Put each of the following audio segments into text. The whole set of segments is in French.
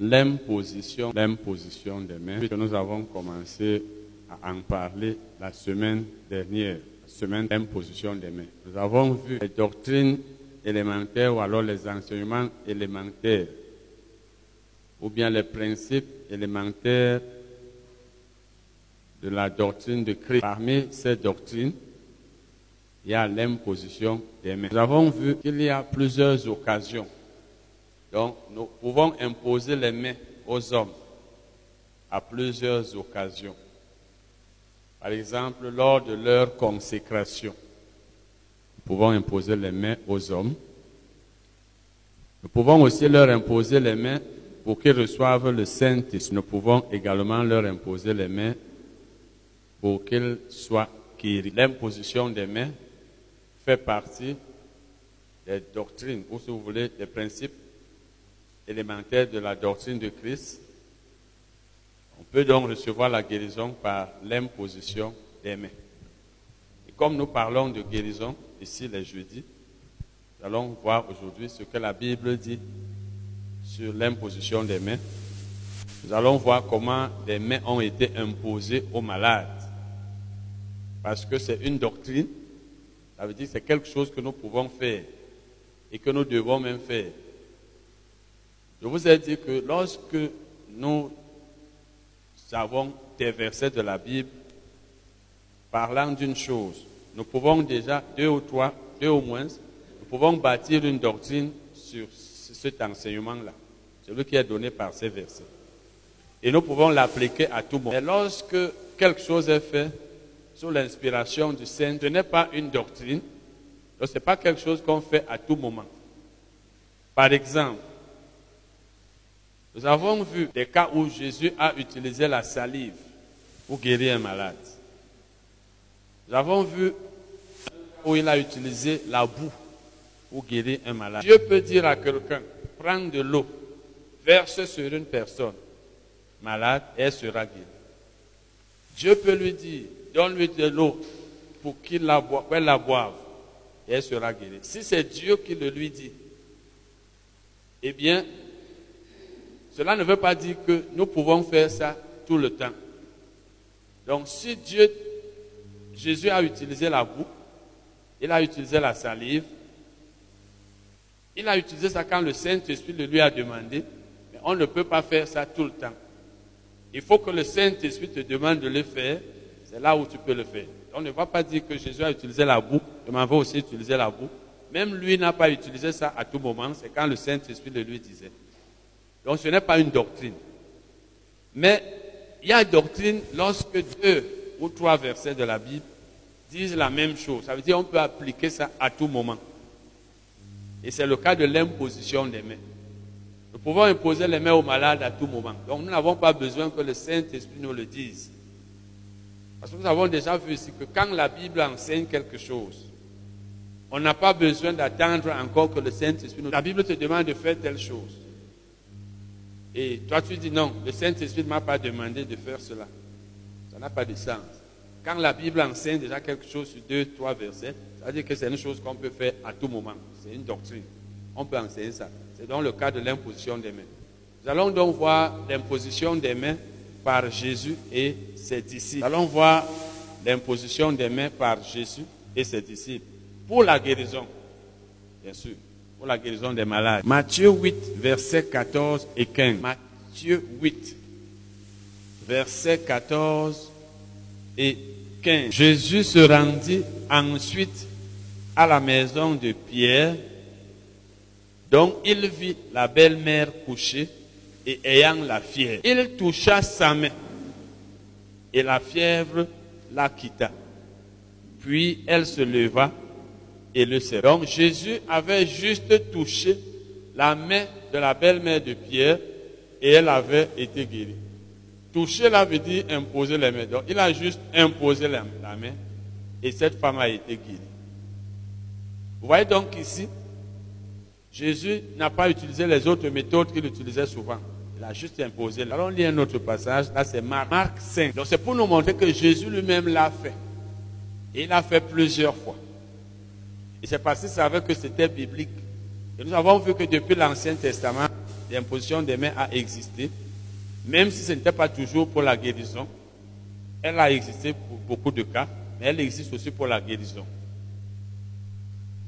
l'imposition, l'imposition des mains, que nous avons commencé à en parler la semaine dernière, la semaine d'imposition des mains. Nous avons vu les doctrines élémentaires ou alors les enseignements élémentaires ou bien les principes élémentaires de la doctrine de Christ. Parmi ces doctrines, il y a l'imposition des mains. Nous avons vu qu'il y a plusieurs occasions. Donc, nous pouvons imposer les mains aux hommes à plusieurs occasions. Par exemple, lors de leur consécration, nous pouvons imposer les mains aux hommes. Nous pouvons aussi leur imposer les mains pour qu'ils reçoivent le Saint-Esprit. Nous pouvons également leur imposer les mains pour qu'ils soient. L'imposition des mains fait partie des doctrines, ou si vous voulez, des principes élémentaires de la doctrine de Christ. On peut donc recevoir la guérison par l'imposition des mains. Et comme nous parlons de guérison ici les jeudis, nous allons voir aujourd'hui ce que la Bible dit sur l'imposition des mains. Nous allons voir comment les mains ont été imposées aux malades. Parce que c'est une doctrine, ça veut dire que c'est quelque chose que nous pouvons faire et que nous devons même faire. Je vous ai dit que lorsque nous avons des versets de la Bible parlant d'une chose, nous pouvons déjà, deux ou trois, deux au moins, nous pouvons bâtir une doctrine sur cet enseignement-là, celui qui est donné par ces versets. Et nous pouvons l'appliquer à tout monde. Et lorsque quelque chose est fait sous l'inspiration du Saint, ce n'est pas une doctrine, ce n'est pas quelque chose qu'on fait à tout moment. Par exemple, nous avons vu des cas où Jésus a utilisé la salive pour guérir un malade. Nous avons vu où il a utilisé la boue pour guérir un malade. Dieu peut dire à quelqu'un, prends de l'eau, verse sur une personne malade elle sera guérie. Dieu peut lui dire, donne-lui de l'eau pour qu'il la, la boive et elle sera guérie. Si c'est Dieu qui le lui dit, eh bien, cela ne veut pas dire que nous pouvons faire ça tout le temps. Donc, si Dieu, Jésus a utilisé la boue, il a utilisé la salive, il a utilisé ça quand le Saint-Esprit le lui a demandé, mais on ne peut pas faire ça tout le temps. Il faut que le Saint-Esprit te demande de le faire, c'est là où tu peux le faire. On ne va pas dire que Jésus a utilisé la boue, je m'en vais aussi utiliser la boue. Même lui n'a pas utilisé ça à tout moment, c'est quand le Saint-Esprit le lui disait. Donc ce n'est pas une doctrine. Mais il y a doctrine lorsque deux ou trois versets de la Bible disent la même chose. Ça veut dire qu'on peut appliquer ça à tout moment. Et c'est le cas de l'imposition des mains. Nous pouvons imposer les mains aux malades à tout moment. Donc nous n'avons pas besoin que le Saint-Esprit nous le dise. Parce que nous avons déjà vu ici que quand la Bible enseigne quelque chose, on n'a pas besoin d'attendre encore que le Saint-Esprit nous... La Bible te demande de faire telle chose. Et toi tu dis non, le Saint-Esprit ne m'a pas demandé de faire cela. Ça n'a pas de sens. Quand la Bible enseigne déjà quelque chose sur deux, trois versets, ça veut dire que c'est une chose qu'on peut faire à tout moment. C'est une doctrine. On peut enseigner ça. C'est dans le cas de l'imposition des mains. Nous allons donc voir l'imposition des mains par Jésus et ses disciples. Nous allons voir l'imposition des mains par Jésus et ses disciples pour la guérison, bien sûr, pour la guérison des malades. Matthieu 8, versets 14 et 15. Matthieu 8, versets 14 et 15. Jésus se rendit ensuite à la maison de Pierre, dont il vit la belle-mère couchée et ayant la fièvre. Il toucha sa main et la fièvre la quitta. Puis elle se leva et le. Donc Jésus avait juste touché la main de la belle-mère de Pierre et elle avait été guérie. Toucher là veut dire imposer les mains. Donc il a juste imposé la, main et cette femme a été guérie. Vous voyez donc ici, Jésus n'a pas utilisé les autres méthodes qu'il utilisait souvent. Il a juste imposé. Allons lire un autre passage. Là, c'est Marc, Marc 5. Donc, c'est pour nous montrer que Jésus lui-même l'a fait. Et il l'a fait plusieurs fois. Et c'est parce qu'il savait que c'était biblique. Et nous avons vu que depuis l'Ancien Testament, l'imposition des mains a existé, même si ce n'était pas toujours pour la guérison. Elle a existé pour beaucoup de cas, mais elle existe aussi pour la guérison.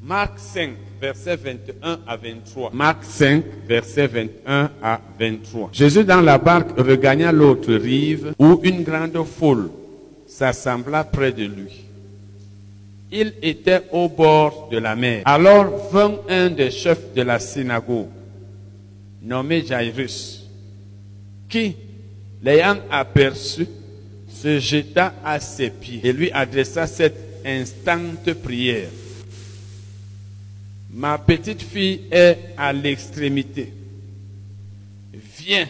Marc 5, versets 21 à 23. Marc 5, versets 21 à 23. Jésus dans la barque regagna l'autre rive où une grande foule s'assembla près de lui. Il était au bord de la mer. Alors vint un des chefs de la synagogue, nommé Jairus, qui, l'ayant aperçu, se jeta à ses pieds et lui adressa cette instante prière. Ma petite fille est à l'extrémité. Viens,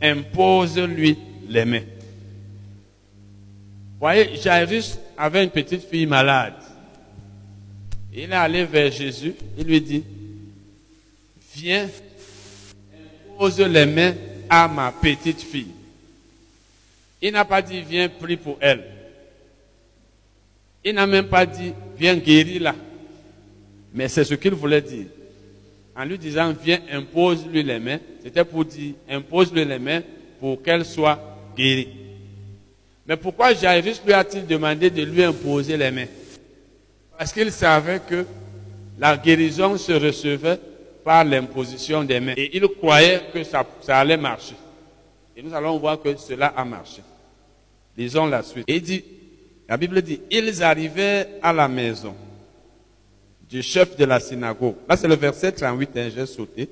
impose-lui les mains. Voyez, Jairus avait une petite fille malade. Il est allé vers Jésus, il lui dit, viens, impose les mains à ma petite fille. Il n'a pas dit, viens, prie pour elle. Il n'a même pas dit, viens, guéris-la. Mais c'est ce qu'il voulait dire. En lui disant, viens, impose-lui les mains, c'était pour dire, impose-lui les mains pour qu'elle soit guérie. Mais pourquoi Jairus lui a-t-il demandé de lui imposer les mains? Parce qu'il savait que la guérison se recevait par l'imposition des mains. Et il croyait que ça, ça, allait marcher. Et nous allons voir que cela a marché. Lisons la suite. Et dit, la Bible dit, ils arrivaient à la maison du chef de la synagogue. Là, c'est le verset 38, hein, j'ai sauté.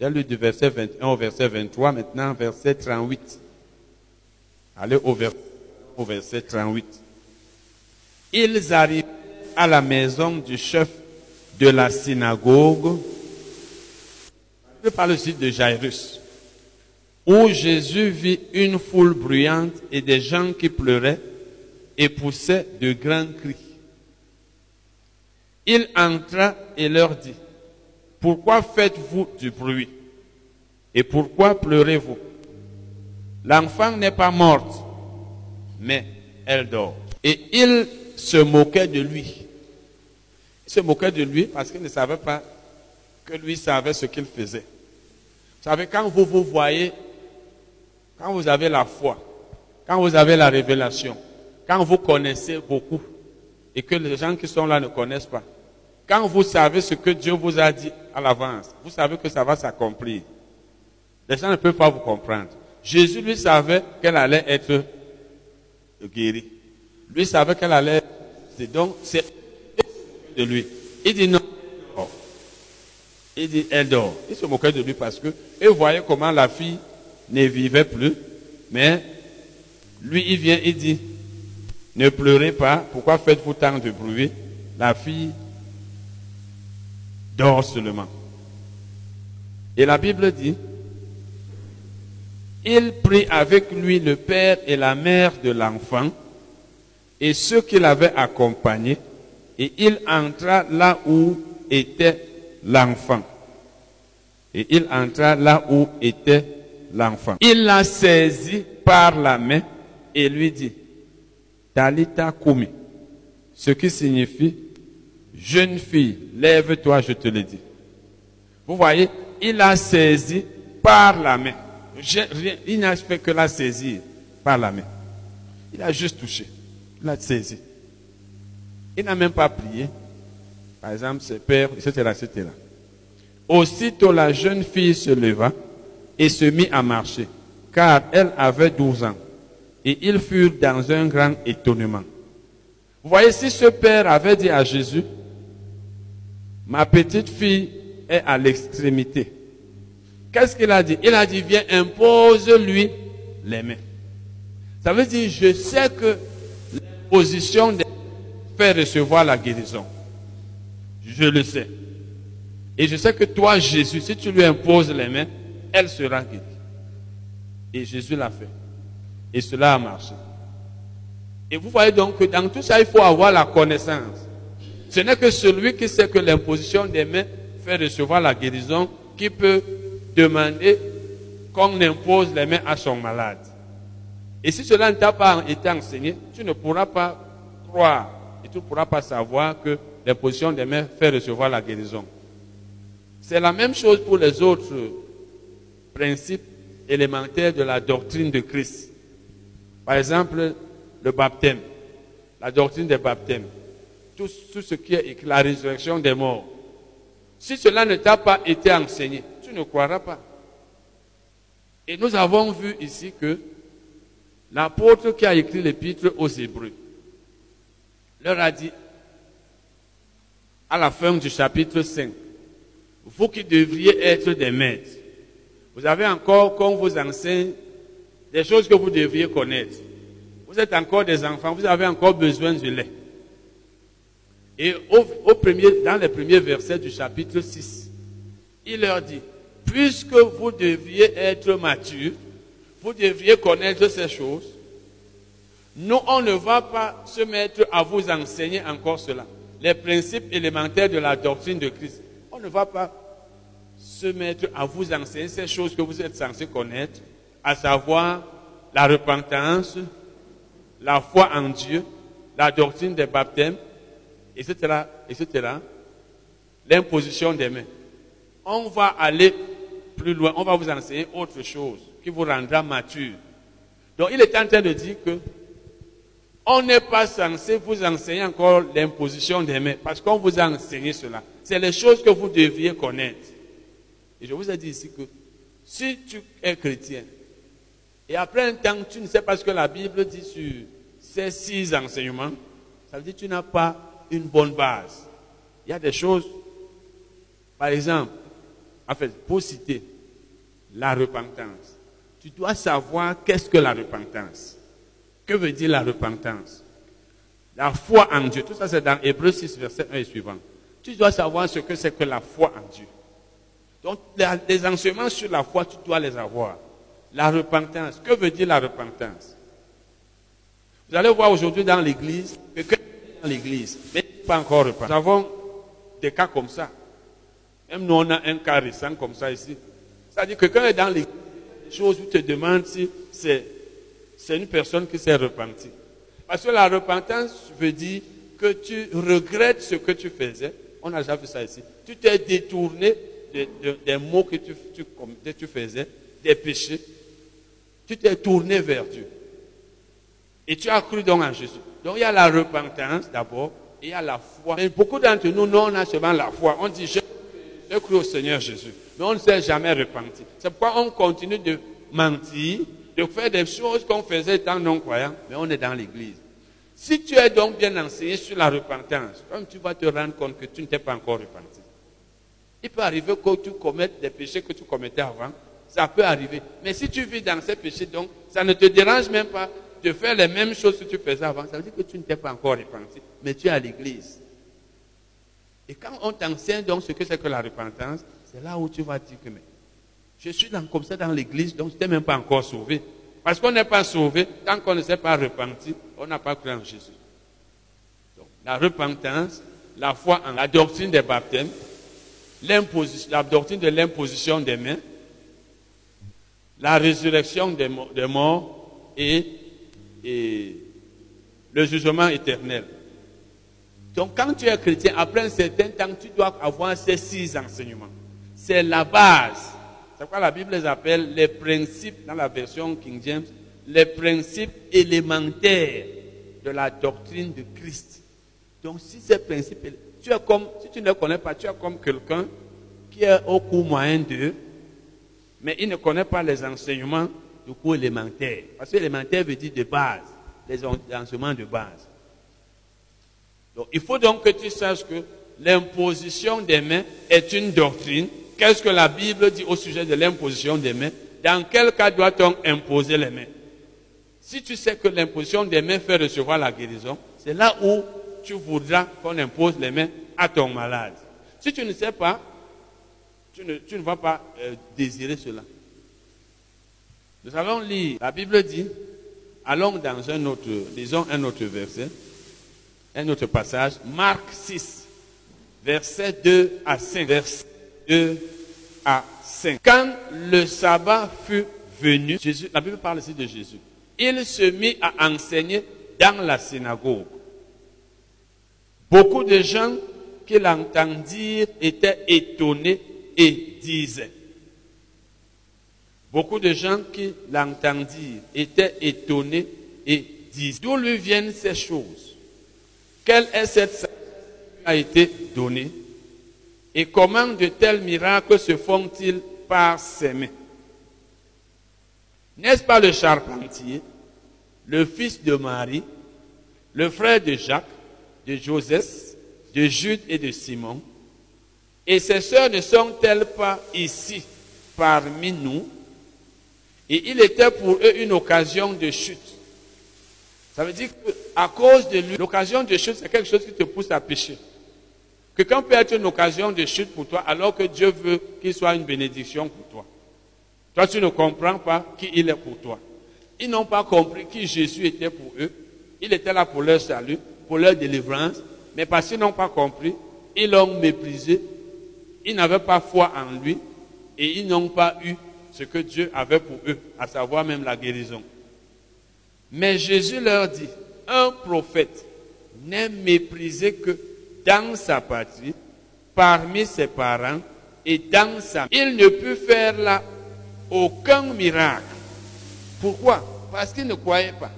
J'ai lu du verset 21 au verset 23, maintenant verset 38. Allez au, au verset 38. Ils arrivent à la maison du chef de la synagogue. Je parle aussi de Jairus, où Jésus vit une foule bruyante et des gens qui pleuraient et poussaient de grands cris. Il entra et leur dit, pourquoi faites-vous du bruit Et pourquoi pleurez-vous? L'enfant n'est pas morte, mais elle dort. Et il se moquait de lui. Il se moquait de lui parce qu'il ne savait pas que lui savait ce qu'il faisait. Vous savez, quand vous vous voyez, quand vous avez la foi, quand vous avez la révélation, quand vous connaissez beaucoup et que les gens qui sont là ne connaissent pas, quand vous savez ce que Dieu vous a dit à l'avance, vous savez que ça va s'accomplir. Les gens ne peuvent pas vous comprendre. Jésus, lui, savait qu'elle allait être guérie. Lui savait qu'elle allait. Donc, c'est de lui. Il dit non. Il dit, elle dort. Il se moquait de lui parce que, il voyait comment la fille ne vivait plus. Mais, lui, il vient, il dit, ne pleurez pas. Pourquoi faites-vous tant de bruit? La fille dort seulement. Et la Bible dit, il prit avec lui le père et la mère de l'enfant et ceux qui l'avaient accompagné, et il entra là où était l'enfant. Et il entra là où était l'enfant. Il l'a saisi par la main et lui dit, Talita Kumi, ce qui signifie, jeune fille, lève-toi, je te le dis. Vous voyez, il a saisi par la main. Il n'a fait que la saisir par la main. Il a juste touché. Il a saisi. Il n'a même pas prié. Par exemple, ses pères, etc., etc. Aussitôt la jeune fille se leva et se mit à marcher, car elle avait 12 ans. Et ils furent dans un grand étonnement. Vous voyez, si ce père avait dit à Jésus, ma petite fille est à l'extrémité. Qu'est-ce qu'il a dit? Il a dit, viens, impose-lui les mains. Ça veut dire, je sais que l'imposition fait recevoir la guérison. Je le sais. Et je sais que toi, Jésus, si tu lui imposes les mains, elle sera guérie. Et Jésus l'a fait. Et cela a marché. Et vous voyez donc que dans tout ça, il faut avoir la connaissance. Ce n'est que celui qui sait que l'imposition des mains fait recevoir la guérison qui peut demander qu'on impose les mains à son malade. Et si cela ne t'a pas été enseigné, tu ne pourras pas croire et tu ne pourras pas savoir que l'imposition des mains fait recevoir la guérison. C'est la même chose pour les autres principes élémentaires de la doctrine de Christ. Par exemple, le baptême, la doctrine des baptêmes, tout, tout ce qui est la résurrection des morts. Si cela ne t'a pas été enseigné, ne croiras pas. Et nous avons vu ici que l'apôtre qui a écrit l'épître aux Hébreux leur a dit, à la fin du chapitre 5, vous qui devriez être des maîtres, vous avez encore, qu'on vous enseigne, des choses que vous devriez connaître. Vous êtes encore des enfants, vous avez encore besoin de lait. Et au, premier, dans les premiers versets du chapitre 6, il leur dit, puisque vous deviez être matures, vous devriez connaître ces choses, nous, on ne va pas se mettre à vous enseigner encore cela. Les principes élémentaires de la doctrine de Christ. On ne va pas se mettre à vous enseigner ces choses que vous êtes censés connaître, à savoir la repentance, la foi en Dieu, la doctrine des baptêmes, etc., etc., l'imposition des mains. On va aller plus loin, on va vous enseigner autre chose qui vous rendra mature. Donc il est en train de dire que on n'est pas censé vous enseigner encore l'imposition des mains parce qu'on vous a enseigné cela. C'est les choses que vous deviez connaître. Et je vous ai dit ici que si tu es chrétien et après un temps tu ne sais pas ce que la Bible dit sur ces six enseignements, ça veut dire que tu n'as pas une bonne base. Il y a des choses, par exemple, en fait, pour citer la repentance, tu dois savoir qu'est-ce que la repentance. Que veut dire la repentance? La foi en Dieu. Tout ça, c'est dans Hébreu 6, verset 1 et suivant. Tu dois savoir ce que c'est que la foi en Dieu. Donc, les enseignements sur la foi, tu dois les avoir. La repentance. Que veut dire la repentance? Vous allez voir aujourd'hui dans l'église, quelqu'un dans l'église, mais pas encore repenti. Nous avons des cas comme ça. Même nous, on a un cas récent comme ça ici. C'est-à-dire que quelqu'un est dans des choses où tu te demandes si c'est une personne qui s'est repentie. Parce que la repentance veut dire que tu regrettes ce que tu faisais. On a déjà vu ça ici. Tu t'es détourné des mots que tu, tu faisais, des péchés. Tu t'es tourné vers Dieu. Et tu as cru donc en Jésus. Donc il y a la repentance d'abord et il y a la foi. Mais beaucoup d'entre nous, nous, on a seulement la foi. On dit, je cru au Seigneur Jésus. Mais on ne s'est jamais repenti. C'est pourquoi on continue de mentir de faire des choses qu'on faisait étant non-croyant, mais on est dans l'église. Si tu es donc bien enseigné sur la repentance, comme tu vas te rendre compte que tu ne t'es pas encore repenti. Il peut arriver que tu commettes des péchés que tu commettais avant. Ça peut arriver. Mais si tu vis dans ces péchés, donc, ça ne te dérange même pas de faire les mêmes choses que tu faisais avant. Ça veut dire que tu ne t'es pas encore repenti, mais tu es à l'église. Et quand on t'enseigne donc ce que c'est que la repentance, c'est là où tu vas dire que mais je suis dans, comme ça dans l'église, donc je n'étais même pas encore sauvé. Parce qu'on n'est pas sauvé, tant qu'on ne s'est pas repenti, on n'a pas cru en Jésus. Donc, la repentance, la foi en la doctrine des baptêmes, la doctrine de l'imposition des mains, la résurrection des, morts et, et le jugement éternel. Donc quand tu es chrétien, après un certain temps, tu dois avoir ces six enseignements. C'est la base c'est pourquoi la Bible les appelle les principes, dans la version King James, les principes élémentaires de la doctrine de Christ. Donc si ces principes, tu es comme, si tu ne les connais pas, tu es comme quelqu'un qui est au cours moyen d'eux, mais il ne connaît pas les enseignements du cours élémentaire. Parce que élémentaire veut dire de base, les enseignements de base. Il faut donc que tu saches que l'imposition des mains est une doctrine. Qu'est-ce que la Bible dit au sujet de l'imposition des mains? Dans quel cas doit-on imposer les mains? Si tu sais que l'imposition des mains fait recevoir la guérison, c'est là où tu voudras qu'on impose les mains à ton malade. Si tu ne sais pas, tu ne, vas pas euh, désirer cela. Nous allons lire, la Bible dit, allons dans un autre, disons un autre verset, un autre passage, Marc 6, verset 2 à 5. Verset 2 à 5. Quand le sabbat fut venu, la Bible parle ici de Jésus, il se mit à enseigner dans la synagogue. Beaucoup de gens qui l'entendirent étaient étonnés et disaient, Beaucoup de gens qui l'entendirent étaient étonnés et disent, d'où lui viennent ces choses? Quelle est cette sagesse qui a été donnée Et comment de tels miracles se font-ils par ses mains N'est-ce pas le charpentier, le fils de Marie, le frère de Jacques, de Joseph, de Jude et de Simon Et ses sœurs ne sont-elles pas ici parmi nous Et il était pour eux une occasion de chute. Ça veut dire qu'à cause de lui, l'occasion de chute, c'est quelque chose qui te pousse à pécher. Quelqu'un peut être une occasion de chute pour toi alors que Dieu veut qu'il soit une bénédiction pour toi. Toi, tu ne comprends pas qui il est pour toi. Ils n'ont pas compris qui Jésus était pour eux. Il était là pour leur salut, pour leur délivrance. Mais parce qu'ils n'ont pas compris, ils l'ont méprisé. Ils n'avaient pas foi en lui. Et ils n'ont pas eu ce que Dieu avait pour eux, à savoir même la guérison. Mais Jésus leur dit, un prophète n'est méprisé que dans sa patrie, parmi ses parents et dans sa... Il ne peut faire là aucun miracle. Pourquoi? Parce qu'il ne croyait pas.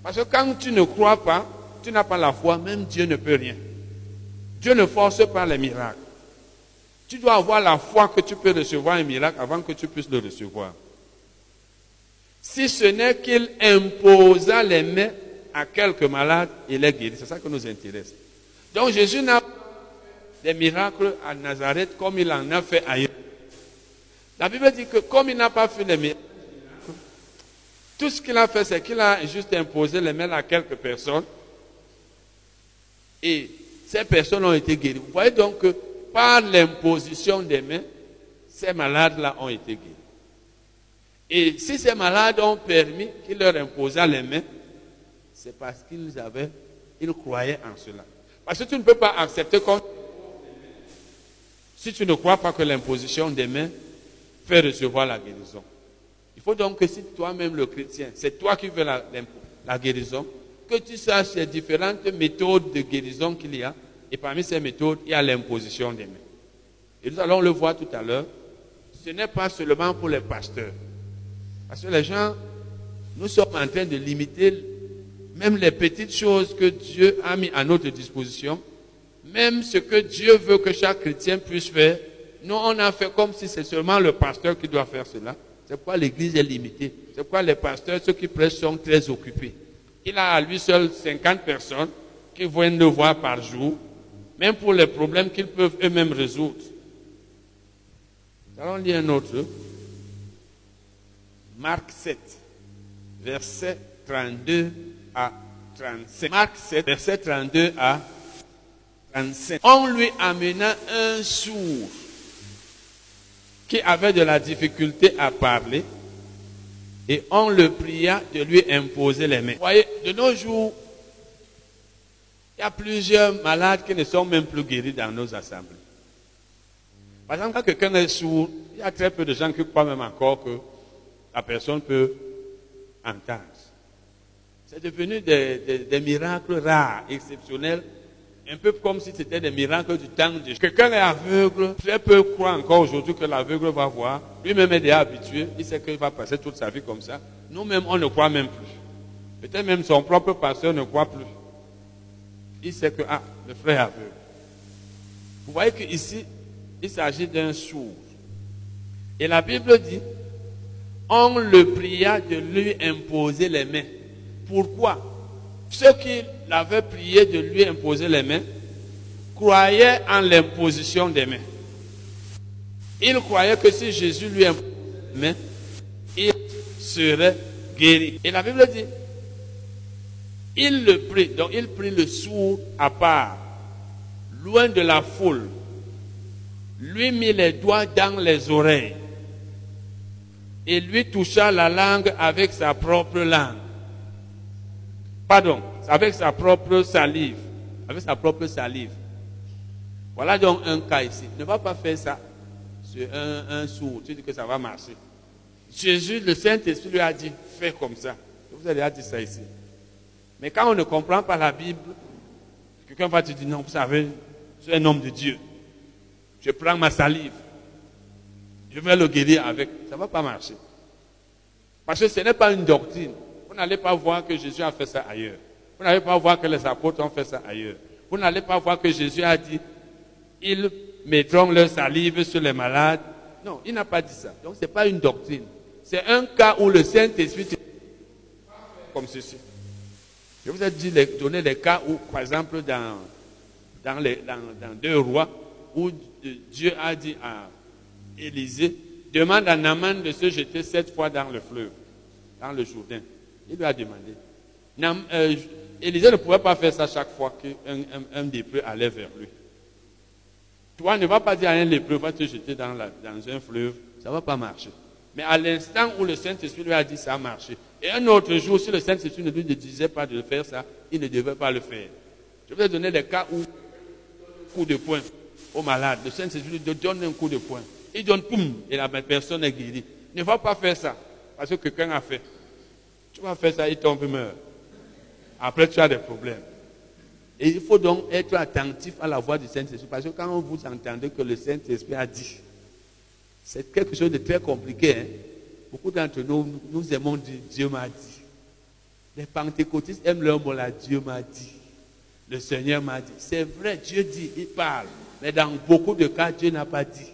Parce que quand tu ne crois pas, tu n'as pas la foi, même Dieu ne peut rien. Dieu ne force pas les miracles. Tu dois avoir la foi que tu peux recevoir un miracle avant que tu puisses le recevoir. Si ce n'est qu'il imposa les mains à quelques malades, il est guéri. C'est ça qui nous intéresse. Donc Jésus n'a pas fait des miracles à Nazareth comme il en a fait ailleurs. La Bible dit que comme il n'a pas fait les miracles, tout ce qu'il a fait, c'est qu'il a juste imposé les mains à quelques personnes. Et ces personnes ont été guéries. Vous voyez donc que par l'imposition des mains, ces malades-là ont été guéris. Et si ces malades ont permis qu'il leur imposât les mains, c'est parce qu'ils avaient, ils croyaient en cela. Parce que tu ne peux pas accepter comme si tu ne crois pas que l'imposition des mains fait recevoir la guérison. Il faut donc que si toi-même le chrétien, c'est toi qui veux la guérison, que tu saches les différentes méthodes de guérison qu'il y a. Et parmi ces méthodes, il y a l'imposition des mains. Et nous allons le voir tout à l'heure. Ce n'est pas seulement pour les pasteurs. Parce que les gens, nous sommes en train de limiter même les petites choses que Dieu a mis à notre disposition, même ce que Dieu veut que chaque chrétien puisse faire. Nous, on a fait comme si c'est seulement le pasteur qui doit faire cela. C'est pourquoi l'église est limitée. C'est pourquoi les pasteurs, ceux qui prêchent, sont très occupés. Il a à lui seul 50 personnes qui viennent le voir par jour, même pour les problèmes qu'ils peuvent eux-mêmes résoudre. Allons lire un autre. Marc 7, verset 32 à 35. Marc 7, verset 32 à 35. On lui amena un sourd qui avait de la difficulté à parler et on le pria de lui imposer les mains. Vous voyez, de nos jours, il y a plusieurs malades qui ne sont même plus guéris dans nos assemblées. Par exemple, quand quelqu'un est sourd, il y a très peu de gens qui croient même encore que la personne peut entendre. C'est devenu des, miracles rares, exceptionnels, un peu comme si c'était des miracles du temps de Quelqu'un est aveugle, très peu croient encore aujourd'hui que l'aveugle va voir. Lui-même est déjà habitué, il sait qu'il va passer toute sa vie comme ça. Nous-mêmes, on ne croit même plus. Peut-être même son propre pasteur ne croit plus. Il sait que, ah, le frère est aveugle. Vous voyez qu'ici, il s'agit d'un sourd. Et la Bible dit, on le pria de lui imposer les mains. Pourquoi? Ceux qui l'avaient prié de lui imposer les mains croyaient en l'imposition des mains. Ils croyaient que si Jésus lui imposait les mains, il serait guéri. Et la Bible dit, il le prit, donc il prit le sourd à part, loin de la foule, lui mit les doigts dans les oreilles et lui toucha la langue avec sa propre langue. Pardon, avec sa propre salive. Avec sa propre salive. Voilà donc un cas ici. Ne va pas faire ça sur un, sourd. Tu dis que ça va marcher. Jésus, le Saint-Esprit lui a dit, fais comme ça. Vous avez déjà dit ça ici. Mais quand on ne comprend pas la Bible, quelqu'un va te dire, non, vous savez, je suis un homme de Dieu. Je prends ma salive. Je vais le guérir avec. Ça ne va pas marcher. Parce que ce n'est pas une doctrine. Vous n'allez pas voir que Jésus a fait ça ailleurs. Vous n'allez pas voir que les apôtres ont fait ça ailleurs. Vous n'allez pas voir que Jésus a dit, ils mettront leur salive sur les malades. Non, il n'a pas dit ça. Donc ce n'est pas une doctrine. C'est un cas où le Saint-Esprit comme ceci. Je vous ai dit, donner des cas où, par exemple, dans, dans, les, dans, deux rois, où Dieu a dit à Élisée, demande à Naaman de se jeter sept fois dans le fleuve, dans le Jourdain. Il lui a demandé. Euh, Élisée ne pouvait pas faire ça chaque fois qu'un un, lépreux allait vers lui. Toi, ne vas pas dire à un lépreux, va te jeter dans, dans un fleuve, ça ne va pas marcher. Mais à l'instant où le Saint-Esprit lui a dit ça a marché. Et un autre jour, si le Saint-Esprit ne lui disait pas de faire ça, il ne devait pas le faire. Je vais donner des cas où coup de poing au malade. Le Saint-Esprit lui donne un coup de poing. Il donne poum et la personne est guérie. Ne va pas faire ça parce que quelqu'un a fait. Tu vas faire ça, il tombe, meurt. Après, tu as des problèmes. Et il faut donc être attentif à la voix du Saint-Esprit parce que quand vous entendez que le Saint-Esprit a dit, c'est quelque chose de très compliqué. Hein. Beaucoup d'entre nous, nous aimons dire Dieu m'a dit. Les pentecôtistes aiment leur mot là, Dieu m'a dit. Le Seigneur m'a dit. C'est vrai, Dieu dit, il parle. Mais dans beaucoup de cas, Dieu n'a pas dit.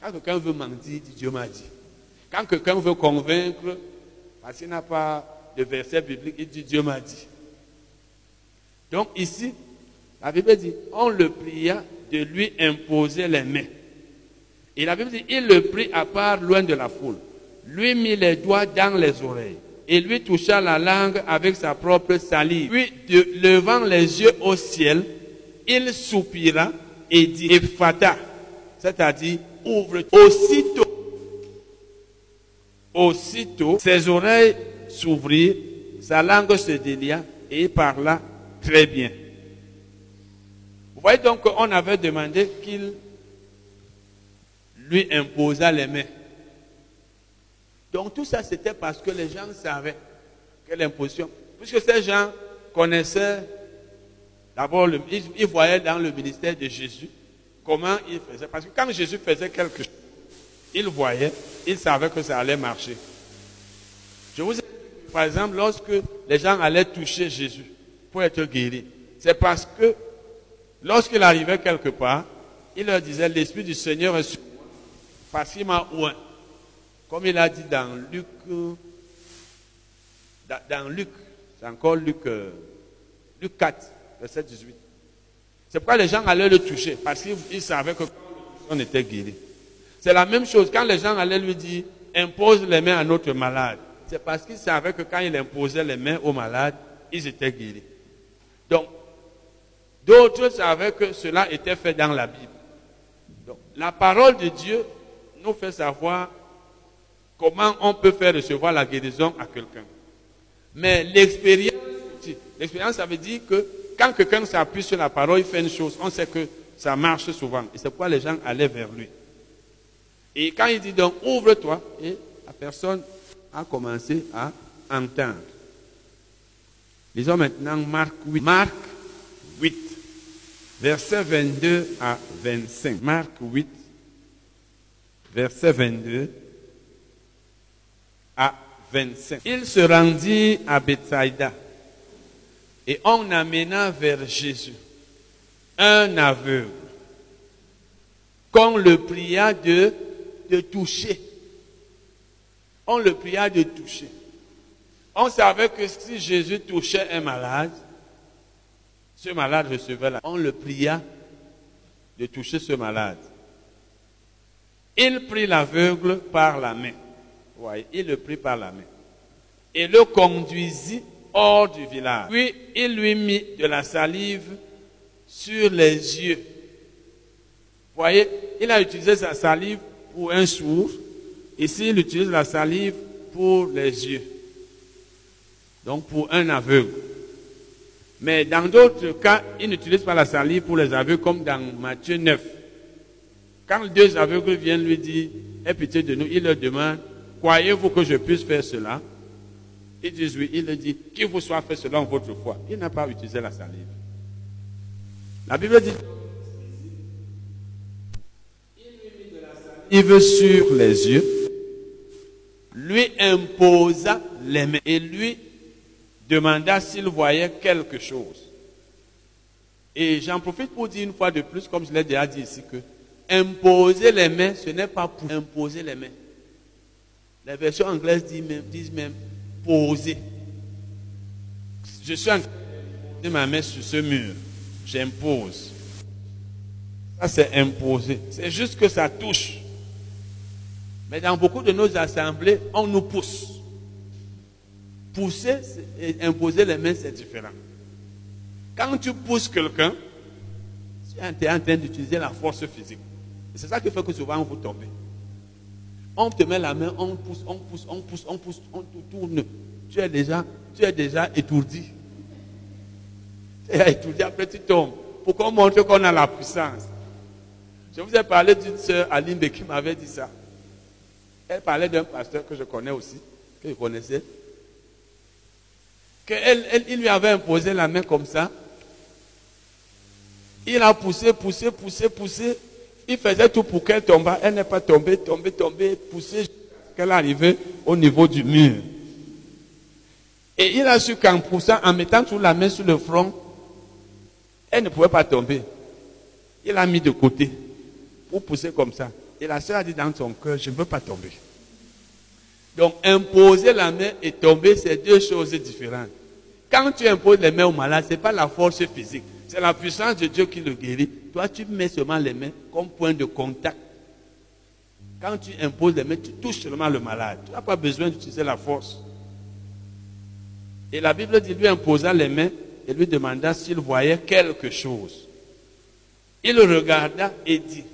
Quand quelqu'un veut mentir, Dieu m'a dit. Quand quelqu'un veut convaincre, parce qu'il n'a pas de verset biblique, il dit Dieu m'a dit. Donc ici, la Bible dit, on le pria de lui imposer les mains. Et la Bible dit, il le prit à part loin de la foule, lui mit les doigts dans les oreilles et lui toucha la langue avec sa propre salive. Puis, levant les yeux au ciel, il soupira et dit, Ephata, c'est-à-dire, ouvre. Aussitôt, aussitôt, ses oreilles s'ouvrirent, sa langue se délia et il parla très bien. Vous voyez donc qu'on avait demandé qu'il lui imposa les mains. Donc tout ça, c'était parce que les gens savaient quelle imposition. Puisque ces gens connaissaient, d'abord, ils, voyaient dans le ministère de Jésus comment il faisait. Parce que quand Jésus faisait quelque chose, ils voyaient, ils savaient que ça allait marcher. Je vous ai dit, par exemple, lorsque les gens allaient toucher Jésus pour être guéris, c'est parce que lorsqu'il arrivait quelque part, il leur disait, l'Esprit du Seigneur est sur parce qu'il m'a ouin. Comme il a dit dans Luc, dans, Luc, c'est encore Luc, euh, Luc 4, verset 18. C'est pourquoi les gens allaient le toucher, parce qu'ils savaient que on était guéri. C'est la même chose, quand les gens allaient lui dire, impose les mains à notre malade, c'est parce qu'ils savaient que quand il imposait les mains aux malades, ils étaient guéris. Donc, d'autres savaient que cela était fait dans la Bible. Donc, la parole de Dieu nous fait savoir comment on peut faire recevoir la guérison à quelqu'un. Mais l'expérience, l'expérience, ça veut dire que quand quelqu'un s'appuie sur la parole, il fait une chose, on sait que ça marche souvent. Et c'est pourquoi les gens allaient vers lui. Et quand il dit donc, ouvre-toi, et la personne a commencé à entendre. Lisons maintenant Marc 8. Marc 8, versets 22 à 25. Marc 8, verset 22 à 25. Il se rendit à Bethsaïda et on amena vers Jésus un aveugle qu'on le pria de, toucher. On le pria de toucher. On savait que si Jésus touchait un malade, ce malade recevait la... On le pria de toucher ce malade. Il prit l'aveugle par la main. Voyez, il le prit par la main. Et le conduisit hors du village. Puis il lui mit de la salive sur les yeux. Voyez, il a utilisé sa salive pour un sourd. Ici, il utilise la salive pour les yeux. Donc pour un aveugle. Mais dans d'autres cas, il n'utilise pas la salive pour les aveugles comme dans Matthieu 9. Quand deux aveugles viennent lui dire, aie pitié de nous, il leur demande, croyez-vous que je puisse faire cela? Ils disent oui. Il dit, qu'il vous soit fait selon votre foi. Il n'a pas utilisé la salive. La Bible dit, il salive sur les yeux. lui imposa les mains et lui demanda s'il voyait quelque chose. Et j'en profite pour dire une fois de plus, comme je l'ai déjà dit ici, que imposer les mains, ce n'est pas pour imposer les mains. Les versions anglaises disent même, disent même poser. Je suis en train de poser ma main sur ce mur. J'impose. Ça, c'est imposer. C'est juste que ça touche. Mais dans beaucoup de nos assemblées, on nous pousse. Pousser et imposer les mains, c'est différent. Quand tu pousses quelqu'un, tu es en train d'utiliser la force physique. C'est ça qui fait que souvent vous tombez. On te met la main, on pousse, on pousse, on pousse, on pousse, on tourne. Tu es déjà, tu es déjà étourdi. Tu es étourdi, après tu tombes. Pour qu'on montre qu'on a la puissance? Je vous ai parlé d'une sœur, Alimbe, qui m'avait dit ça. Elle parlait d'un pasteur que je connais aussi, que je connaissais. Qu'il lui avait imposé la main comme ça. Il a poussé, poussé, poussé, poussé. Il faisait tout pour qu'elle tombe. Elle n'est pas tombée, tombée, tombée, poussée est arrivée au niveau du mur. Et il a su qu'en poussant, en mettant toute la main sur le front, elle ne pouvait pas tomber. Il a mis de côté pour pousser comme ça. Et la soeur a dit dans son cœur, je ne veux pas tomber. Donc imposer la main et tomber, c'est deux choses différentes. Quand tu imposes les mains au malade, ce n'est pas la force physique. C'est la puissance de Dieu qui le guérit. Toi, tu mets seulement les mains comme point de contact. Quand tu imposes les mains, tu touches seulement le malade. Tu n'as pas besoin d'utiliser la force. Et la Bible dit, lui imposa les mains et lui demanda s'il voyait quelque chose. Il regarda et dit,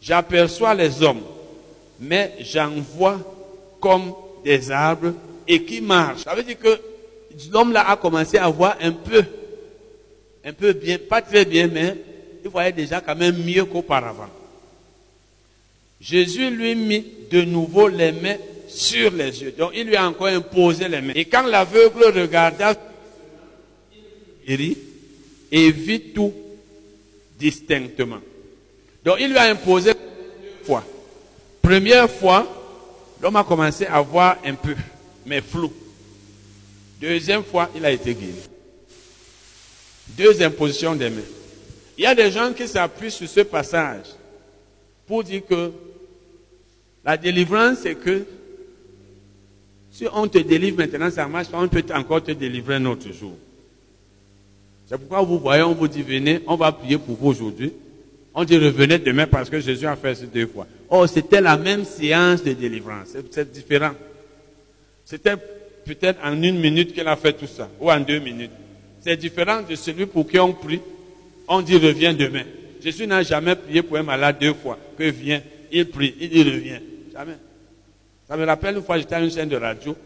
j'aperçois les hommes, mais j'en vois comme des arbres et qui marchent. Ça veut dire que l'homme là a commencé à voir un peu un peu bien, pas très bien, mais il voyait déjà quand même mieux qu'auparavant. Jésus lui mit de nouveau les mains sur les yeux. Donc il lui a encore imposé les mains. Et quand l'aveugle regarda, il rit et vit tout distinctement. Donc il lui a imposé deux fois. Première fois, l'homme a commencé à voir un peu, mais flou. Deuxième fois, il a été guéri. Deux impositions des mains. Il y a des gens qui s'appuient sur ce passage pour dire que la délivrance, c'est que si on te délivre maintenant, ça marche, on peut encore te délivrer un autre jour. C'est pourquoi vous voyez, on vous dit venez, on va prier pour vous aujourd'hui. On dit revenez demain parce que Jésus a fait ça deux fois. Oh, c'était la même séance de délivrance. C'est différent. C'était peut-être en une minute qu'il a fait tout ça, ou en deux minutes. C'est différent de celui pour qui on prie. On dit reviens demain. Jésus n'a jamais prié pour un malade deux fois. Que vient, il prie, il dit. Jamais. Ça me rappelle une fois, j'étais à une chaîne de radio,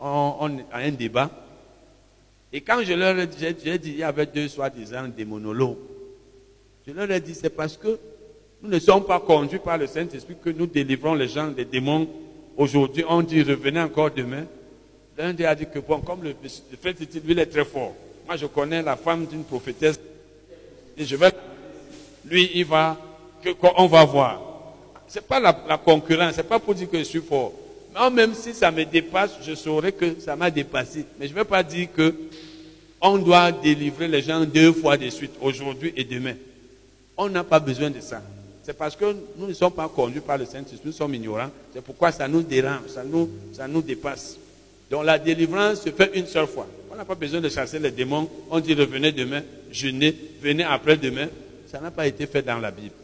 à un débat. Et quand je leur ai dit, j'ai dit, il y avait deux soi-disant des monologues. Je leur ai dit, c'est parce que nous ne sommes pas conduits par le Saint-Esprit que nous délivrons les gens des démons. Aujourd'hui, on dit revenez encore demain. L'un d'eux a dit que bon, comme le, le Titi, lui, est très fort. Moi, je connais la femme d'une prophétesse. Et je vais. Lui, il va. Que, on va voir. Ce n'est pas la, concurrence. Ce n'est pas pour dire que je suis fort. Mais même si ça me dépasse, je saurais que ça m'a dépassé. Mais je ne vais pas dire que on doit délivrer les gens deux fois de suite, aujourd'hui et demain. On n'a pas besoin de ça. C'est parce que nous ne sommes pas conduits par le Saint-Esprit, nous sommes ignorants. C'est pourquoi ça nous dérange, ça nous, ça nous dépasse. Donc la délivrance se fait une seule fois. On n'a pas besoin de chasser les démons. On dit revenez demain, jeûnez, venez après-demain. Ça n'a pas été fait dans la Bible.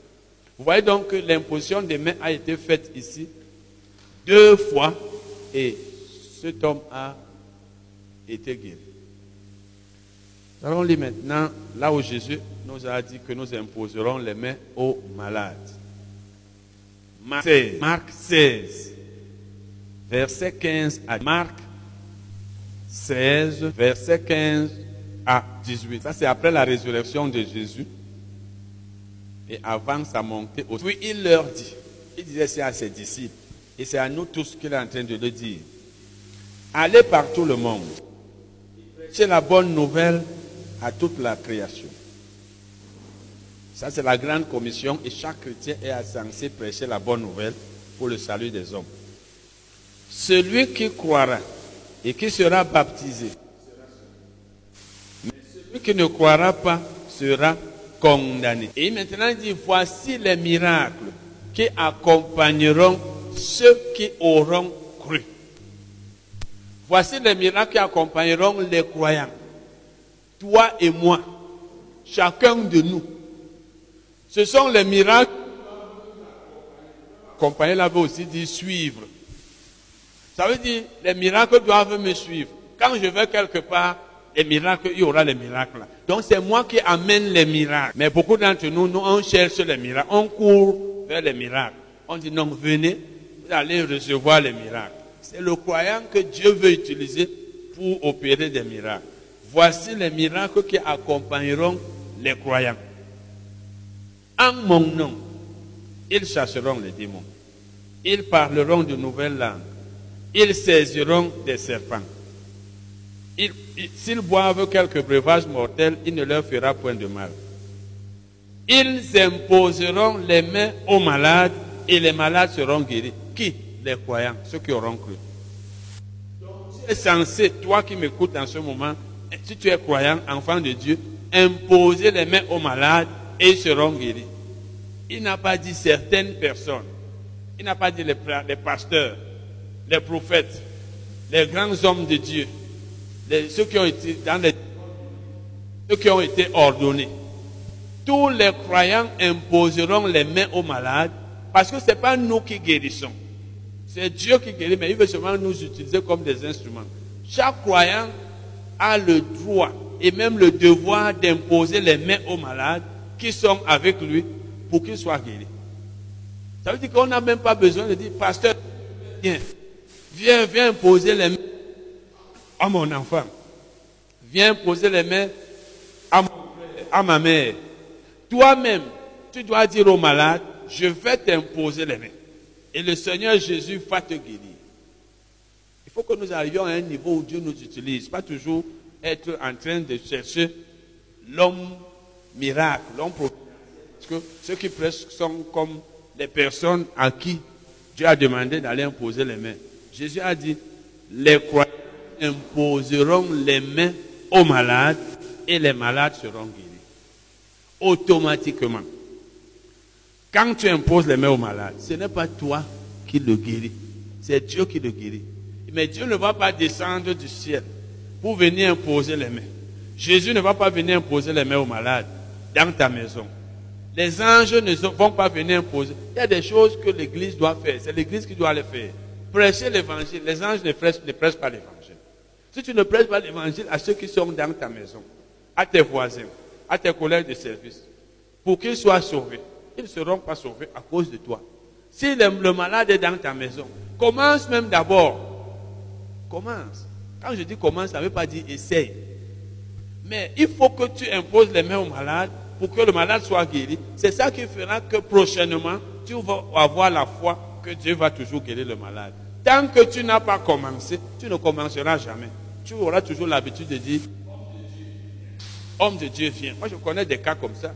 Vous voyez donc que l'imposition des mains a été faite ici deux fois et cet homme a été guéri. Allons lire maintenant là où Jésus nous a dit que nous imposerons les mains aux malades. Marc 16, Marc 16 verset 15 à Marc 16, verset 15 à 18. Ça, c'est après la résurrection de Jésus. Et avant sa montée au Puis il leur dit, il disait ça à ses disciples, et c'est à nous tous qu'il est en train de le dire. Allez par tout le monde. C'est la bonne nouvelle à toute la création. Ça, c'est la grande commission et chaque chrétien est censé prêcher la bonne nouvelle pour le salut des hommes. Celui qui croira et qui sera baptisé, mais celui qui ne croira pas sera condamné. Et maintenant il dit, voici les miracles qui accompagneront ceux qui auront cru. Voici les miracles qui accompagneront les croyants. Toi et moi, chacun de nous. Ce sont les miracles. Accompagner là veut aussi dire suivre. Ça veut dire, les miracles doivent me suivre. Quand je vais quelque part, les miracles, il y aura les miracles. Donc c'est moi qui amène les miracles. Mais beaucoup d'entre nous, nous, on cherche les miracles. On court vers les miracles. On dit non, venez, vous allez recevoir les miracles. C'est le croyant que Dieu veut utiliser pour opérer des miracles. Voici les miracles qui accompagneront les croyants. En mon nom, ils chasseront les démons. Ils parleront de nouvelles langues. Ils saisiront des serpents. S'ils boivent quelques breuvages mortels, il ne leur fera point de mal. Ils imposeront les mains aux malades et les malades seront guéris. Qui? Les croyants, ceux qui auront cru. Donc, tu es censé, toi qui m'écoutes en ce moment, si tu es croyant, enfant de Dieu, imposer les mains aux malades et ils seront guéris. Il n'a pas dit certaines personnes. Il n'a pas dit les, les, pasteurs, les prophètes, les grands hommes de Dieu, les, ceux qui ont été dans les, ceux qui ont été ordonnés. Tous les croyants imposeront les mains aux malades parce que ce n'est pas nous qui guérissons. C'est Dieu qui guérit, mais il veut seulement nous utiliser comme des instruments. Chaque croyant a le droit et même le devoir d'imposer les mains aux malades qui sont avec lui pour qu'ils soient guéris. Ça veut dire qu'on n'a même pas besoin de dire, pasteur, viens, viens, viens poser les mains à mon enfant. Viens poser les mains à, mon frère, à ma mère. Toi-même, tu dois dire aux malades, je vais t'imposer les mains. Et le Seigneur Jésus va te guérir. Il faut que nous arrivions à un niveau où Dieu nous utilise. Pas toujours être en train de chercher l'homme miracle, l'homme Parce que ceux qui prêchent sont comme les personnes à qui Dieu a demandé d'aller imposer les mains. Jésus a dit, les croyants imposeront les mains aux malades et les malades seront guéris. Automatiquement. Quand tu imposes les mains aux malades, ce n'est pas toi qui le guéris, c'est Dieu qui le guérit. Mais Dieu ne va pas descendre du ciel pour venir imposer les mains. Jésus ne va pas venir imposer les mains aux malades dans ta maison. Les anges ne vont pas venir imposer. Il y a des choses que l'Église doit faire. C'est l'Église qui doit les faire. Prêcher l'Évangile. Les anges ne prêchent, ne prêchent pas l'Évangile. Si tu ne prêches pas l'Évangile à ceux qui sont dans ta maison, à tes voisins, à tes collègues de service, pour qu'ils soient sauvés, ils ne seront pas sauvés à cause de toi. Si le, le malade est dans ta maison, commence même d'abord. Commence. Quand je dis commence, ça ne veut pas dire essaye. Mais il faut que tu imposes les mains au malade pour que le malade soit guéri. C'est ça qui fera que prochainement, tu vas avoir la foi que Dieu va toujours guérir le malade. Tant que tu n'as pas commencé, tu ne commenceras jamais. Tu auras toujours l'habitude de dire, homme de Dieu vient. Moi, je connais des cas comme ça.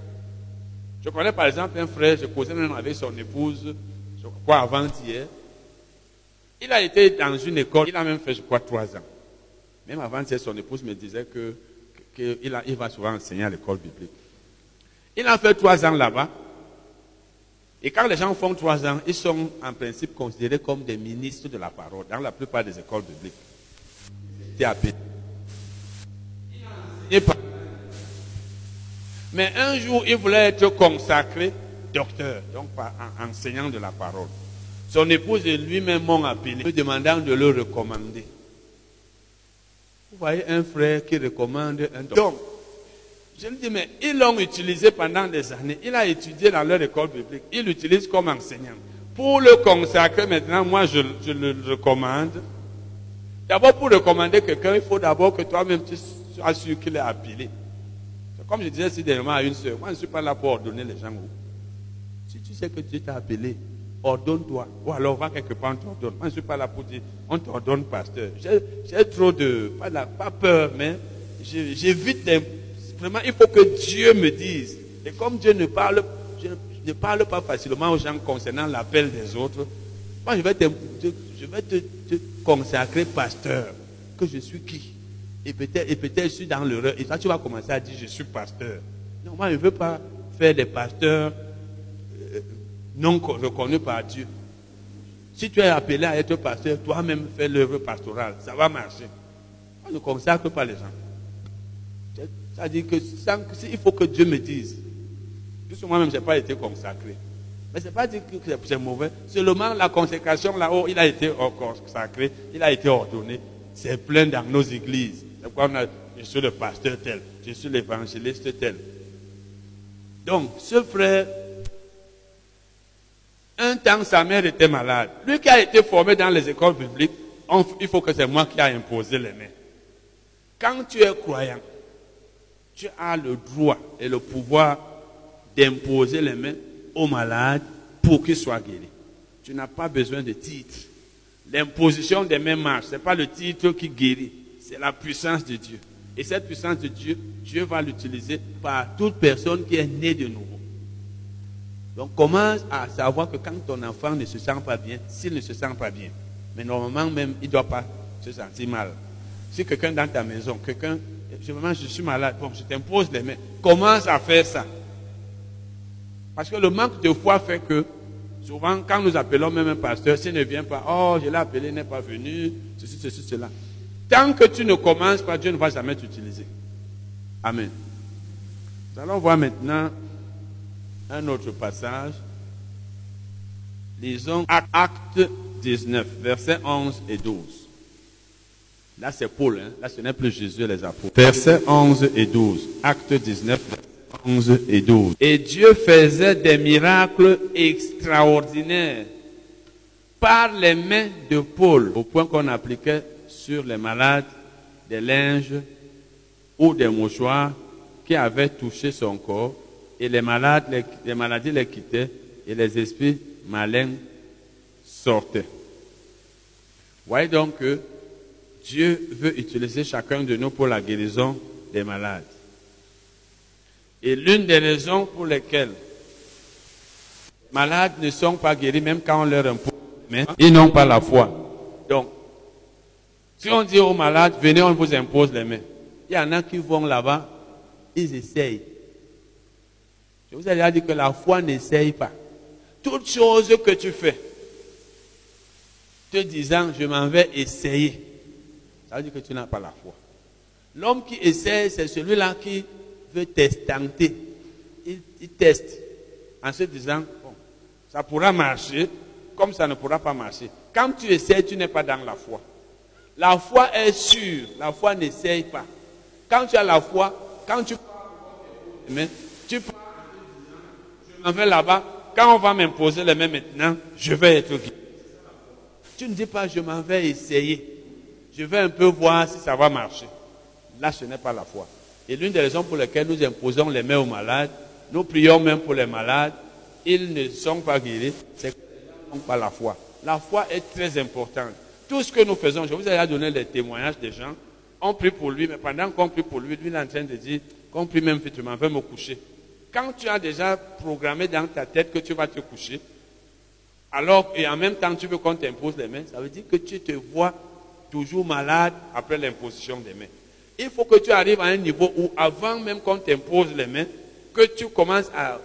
Je connais par exemple un frère, je causais même avec son épouse, je crois avant-hier. Il a été dans une école, il a même fait, je crois, trois ans. Même avant-hier, son épouse me disait que, il va souvent enseigner à l'école biblique. Il a fait trois ans là-bas. Et quand les gens font trois ans, ils sont en principe considérés comme des ministres de la parole dans la plupart des écoles par mais un jour, il voulait être consacré docteur, donc enseignant de la parole. Son épouse et lui-même m'ont appelé, me demandant de le recommander. Vous voyez un frère qui recommande un docteur. Je lui dis, mais ils l'ont utilisé pendant des années. Il a étudié dans leur école publique. Il l'utilise comme enseignant. Pour le consacrer maintenant, moi, je, le recommande. D'abord, pour recommander quelqu'un, il faut d'abord que toi-même tu sois sûr qu'il est appelé. Comme je disais si dernièrement à une soeur, moi je ne suis pas là pour ordonner les gens. Si tu sais que Dieu t'a appelé, ordonne-toi. Ou alors va quelque part, on t'ordonne. Moi je ne suis pas là pour dire, on t'ordonne pasteur. J'ai trop de, pas, pas peur, mais j'évite Vraiment, il faut que Dieu me dise. Et comme Dieu ne parle, ne parle pas facilement aux gens concernant l'appel des autres, Moi, je vais te, consacrer pasteur. Que je suis qui Et peut-être, peut-être je suis dans l'erreur. Et toi, tu vas commencer à dire, je suis pasteur. Non, moi, je ne veux pas faire des pasteurs euh, non reconnus par Dieu. Si tu es appelé à être pasteur, toi-même fais l'œuvre pastorale. Ça va marcher. On ne consacre pas les gens. Dit que il faut que Dieu me dise. Puisque moi-même, je n'ai pas été consacré. Mais ce n'est pas dire que c'est mauvais. Seulement la consécration là-haut, il a été consacré, il a été ordonné. C'est plein dans nos églises. je suis le pasteur tel, je suis l'évangéliste tel. Donc, ce frère, un temps, sa mère était malade. Lui qui a été formé dans les écoles publiques, il faut que c'est moi qui ai imposé les mains. Quand tu es croyant, tu as le droit et le pouvoir d'imposer les mains aux malades pour qu'ils soient guéris. Tu n'as pas besoin de titre. L'imposition des mains marche. Ce n'est pas le titre qui guérit, c'est la puissance de Dieu. Et cette puissance de Dieu, Dieu va l'utiliser par toute personne qui est née de nouveau. Donc commence à savoir que quand ton enfant ne se sent pas bien, s'il ne se sent pas bien, mais normalement même, il ne doit pas se sentir mal. Si quelqu'un dans ta maison, quelqu'un, je, suis malade, bon, je t'impose les mains, commence à faire ça. Parce que le manque de foi fait que, souvent, quand nous appelons même un pasteur, s'il ne vient pas, oh, je l'ai appelé, il n'est pas venu, ceci, ceci, cela. Tant que tu ne commences pas, Dieu ne va jamais t'utiliser. Amen. Nous allons voir maintenant un autre passage. Lisons Acte 19, versets 11 et 12. Là, c'est Paul, hein? là, ce n'est plus Jésus les apôtres. Versets 11 et 12. Acte 19, 11 et 12. Et Dieu faisait des miracles extraordinaires par les mains de Paul, au point qu'on appliquait sur les malades des linges ou des mouchoirs qui avaient touché son corps, et les, malades, les, maladies les quittaient, et les esprits malins sortaient. Voyez donc que Dieu veut utiliser chacun de nous pour la guérison des malades. Et l'une des raisons pour lesquelles les malades ne sont pas guéris, même quand on leur impose, mais ils n'ont pas la foi. Donc, si on dit aux malades, venez, on vous impose les mains. Il y en a qui vont là-bas, ils essayent. Je vous ai déjà dit que la foi n'essaye pas. Toute chose que tu fais, te disant, je m'en vais essayer, ça veut dire que tu n'as pas la foi. L'homme qui essaye, c'est celui-là qui veut tester. Il, teste en se disant, bon, ça pourra marcher comme ça ne pourra pas marcher. Quand tu essaies, tu n'es pas dans la foi. La foi est sûre, la foi n'essaye pas. Quand tu as la foi, quand tu mais tu je m'en vais là-bas, quand on va m'imposer les mains maintenant, je vais être guéri. Tu ne dis pas, je m'en vais essayer. Je vais un peu voir si ça va marcher. Là, ce n'est pas la foi. Et l'une des raisons pour lesquelles nous imposons les mains aux malades, nous prions même pour les malades, ils ne sont pas guéris, c'est qu'ils n'ont pas la foi. La foi est très importante. Tout ce que nous faisons, je vous ai donné les témoignages des gens, on prie pour lui, mais pendant qu'on prie pour lui, lui il est en train de dire, qu'on prie même vite, je vais me coucher. Quand tu as déjà programmé dans ta tête que tu vas te coucher, alors, et en même temps tu veux qu'on t'impose les mains, ça veut dire que tu te vois toujours malade après l'imposition des mains. Il faut que tu arrives à un niveau où, avant même qu'on t'impose les mains, que tu commences à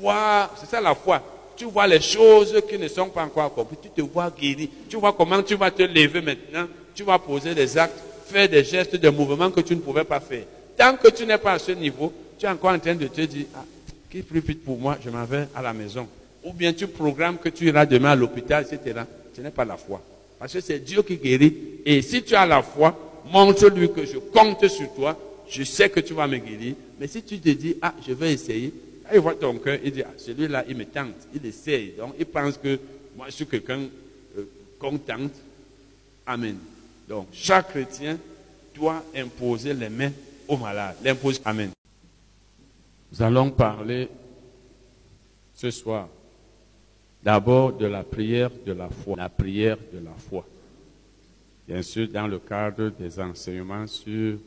voir, c'est ça la foi, tu vois les choses qui ne sont pas encore accomplies, tu te vois guéri, tu vois comment tu vas te lever maintenant, tu vas poser des actes, faire des gestes, des mouvements que tu ne pouvais pas faire. Tant que tu n'es pas à ce niveau, tu es encore en train de te dire, ah, qui plus vite pour moi, je m'en vais à la maison. Ou bien tu programmes que tu iras demain à l'hôpital, etc. Ce n'est pas la foi. Parce que c'est Dieu qui guérit. Et si tu as la foi, montre-lui que je compte sur toi, je sais que tu vas me guérir. Mais si tu te dis, ah, je vais essayer, il voit ton cœur, il dit, ah, celui-là, il me tente, il essaye. Donc, il pense que moi, je suis quelqu'un euh, content. Amen. Donc, chaque chrétien doit imposer les mains aux malades. L'imposer. Amen. Nous allons parler ce soir d'abord de la prière de la foi. La prière de la foi bien sûr dans le cadre des enseignements sur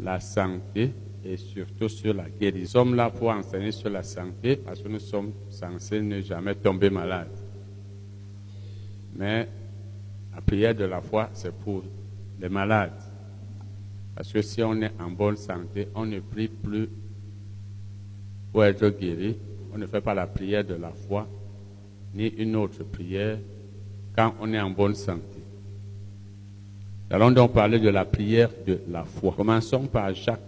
la santé et surtout sur la guérison. Nous sommes là pour enseigner sur la santé parce que nous sommes censés ne jamais tomber malades. Mais la prière de la foi, c'est pour les malades. Parce que si on est en bonne santé, on ne prie plus pour être guéri. On ne fait pas la prière de la foi, ni une autre prière quand on est en bonne santé. Nous allons donc parler de la prière de la foi. Commençons par Jacques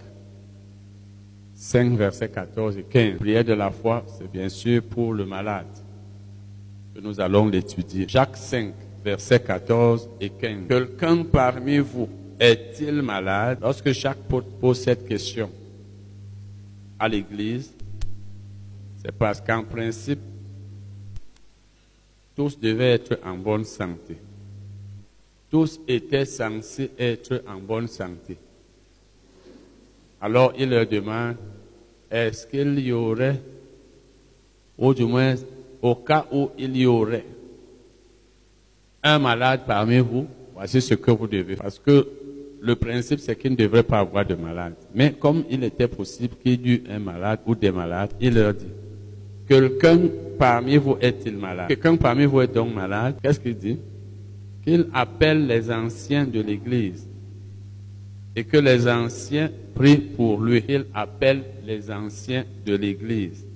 5, versets 14 et 15. La prière de la foi, c'est bien sûr pour le malade que nous allons l'étudier. Jacques 5, versets 14 et 15. Quelqu'un parmi vous est-il malade? Lorsque Jacques pose cette question à l'Église, c'est parce qu'en principe, tous devaient être en bonne santé. Tous étaient censés être en bonne santé. Alors il leur demande, est-ce qu'il y aurait, ou du moins au cas où il y aurait un malade parmi vous, voici ce que vous devez. Parce que le principe, c'est qu'il ne devrait pas avoir de malade. Mais comme il était possible qu'il y ait un malade ou des malades, il leur dit, quelqu'un parmi vous est-il malade? Quelqu'un parmi vous est donc malade? Qu'est-ce qu'il dit? Qu'il appelle les anciens de l'Église et que les anciens prient pour lui. Il appelle les anciens de l'Église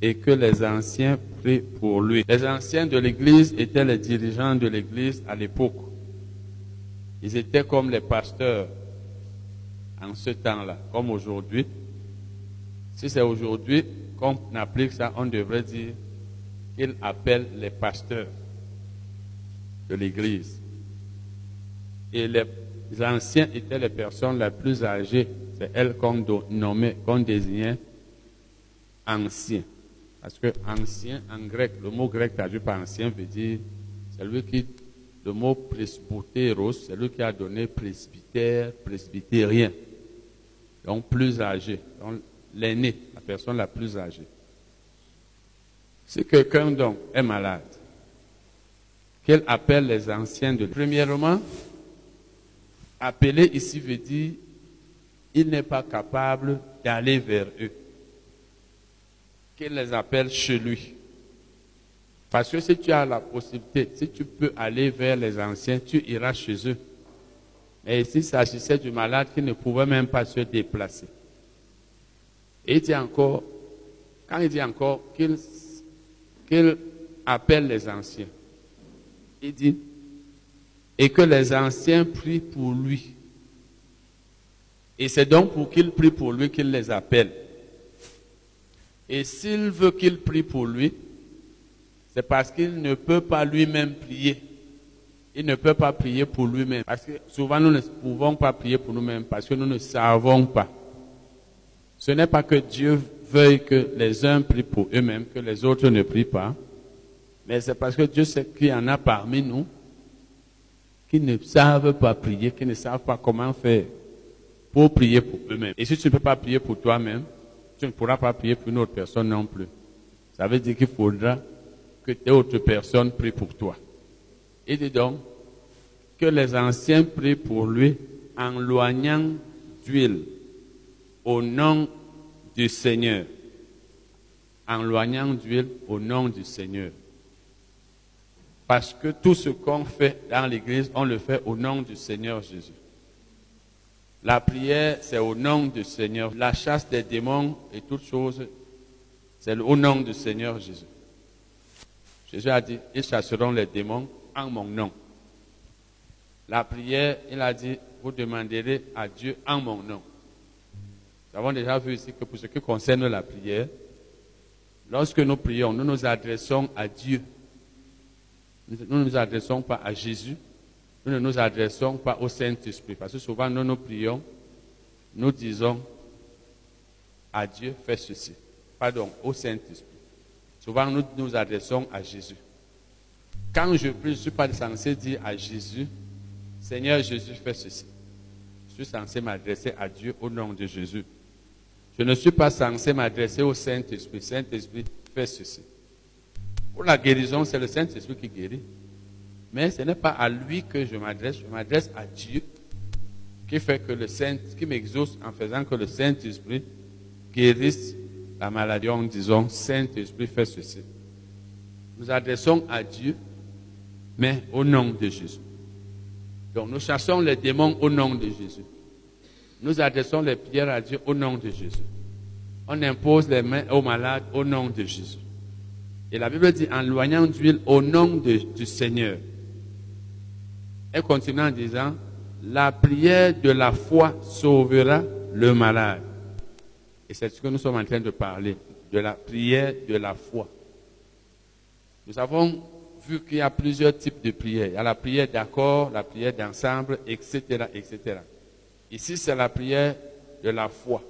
et que les anciens prient pour lui. Les anciens de l'Église étaient les dirigeants de l'Église à l'époque. Ils étaient comme les pasteurs en ce temps-là, comme aujourd'hui. Si c'est aujourd'hui qu'on applique ça, on devrait dire qu'il appelle les pasteurs de l'Église. Et les anciens étaient les personnes les plus âgées. C'est elles qu'on nommait, qu'on désignait anciens. Parce que ancien en grec, le mot grec traduit par ancien veut dire celui qui, le mot presbytéros, c'est qui a donné presbytère, presbytérien. Donc plus âgé, donc l'aîné, la personne la plus âgée. Si quelqu'un donc est malade, qu'elle appelle les anciens de Premièrement, appeler ici veut dire il n'est pas capable d'aller vers eux qu'il les appelle chez lui. Parce que si tu as la possibilité, si tu peux aller vers les anciens, tu iras chez eux. Mais ici, il s'agissait du malade qui ne pouvait même pas se déplacer. Et il dit encore, quand il dit encore qu'il appelle les anciens, il dit, et que les anciens prient pour lui. Et c'est donc pour qu'il prie pour lui qu'il les appelle. Et s'il veut qu'il prie pour lui, c'est parce qu'il ne peut pas lui-même prier. Il ne peut pas prier pour lui-même. Parce que souvent nous ne pouvons pas prier pour nous-mêmes parce que nous ne savons pas. Ce n'est pas que Dieu veuille que les uns prient pour eux-mêmes, que les autres ne prient pas. Mais c'est parce que Dieu sait qu'il y en a parmi nous qui ne savent pas prier, qui ne savent pas comment faire pour prier pour eux-mêmes. Et si tu ne peux pas prier pour toi-même, tu ne pourras pas prier pour une autre personne non plus. Ça veut dire qu'il faudra que d'autres personnes prient pour toi. Il dit donc que les anciens prient pour lui en loignant d'huile au nom du Seigneur. En loignant d'huile au nom du Seigneur. Parce que tout ce qu'on fait dans l'Église, on le fait au nom du Seigneur Jésus. La prière, c'est au nom du Seigneur. La chasse des démons et toutes choses, c'est au nom du Seigneur Jésus. Jésus a dit, ils chasseront les démons en mon nom. La prière, il a dit, vous demanderez à Dieu en mon nom. Nous avons déjà vu ici que pour ce qui concerne la prière, lorsque nous prions, nous nous adressons à Dieu. Nous ne nous adressons pas à Jésus, nous ne nous adressons pas au Saint-Esprit. Parce que souvent, nous nous prions, nous disons à Dieu, fais ceci. Pardon, au Saint-Esprit. Souvent, nous nous adressons à Jésus. Quand je prie, je ne suis pas censé dire à Jésus, Seigneur Jésus, fais ceci. Je suis censé m'adresser à Dieu au nom de Jésus. Je ne suis pas censé m'adresser au Saint-Esprit. Saint-Esprit, fais ceci. Pour la guérison, c'est le Saint-Esprit qui guérit. Mais ce n'est pas à lui que je m'adresse, je m'adresse à Dieu qui fait que le Saint, qui m'exauce en faisant que le Saint-Esprit guérisse la maladie en disant Saint-Esprit, fais ceci. Nous adressons à Dieu mais au nom de Jésus. Donc nous chassons les démons au nom de Jésus. Nous adressons les prières à Dieu au nom de Jésus. On impose les mains aux malades au nom de Jésus. Et la Bible dit en loignant d'huile au nom du Seigneur. Elle continue en disant, la prière de la foi sauvera le malade. Et c'est ce que nous sommes en train de parler, de la prière de la foi. Nous avons vu qu'il y a plusieurs types de prières. Il y a la prière d'accord, la prière d'ensemble, etc., etc. Ici, c'est la prière de la foi.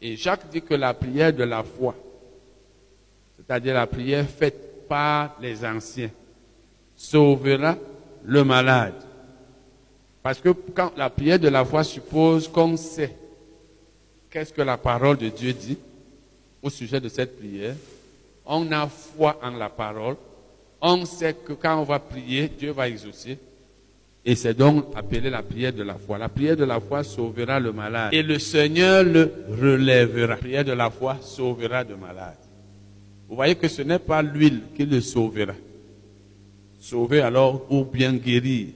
Et Jacques dit que la prière de la foi, c'est-à-dire la prière faite par les anciens, sauvera le malade. Parce que quand la prière de la foi suppose qu'on sait qu'est-ce que la parole de Dieu dit au sujet de cette prière, on a foi en la parole, on sait que quand on va prier, Dieu va exaucer. Et c'est donc appelé la prière de la foi. La prière de la foi sauvera le malade. Et le Seigneur le relèvera. La prière de la foi sauvera le malade. Vous voyez que ce n'est pas l'huile qui le sauvera. Sauver alors ou bien guérir.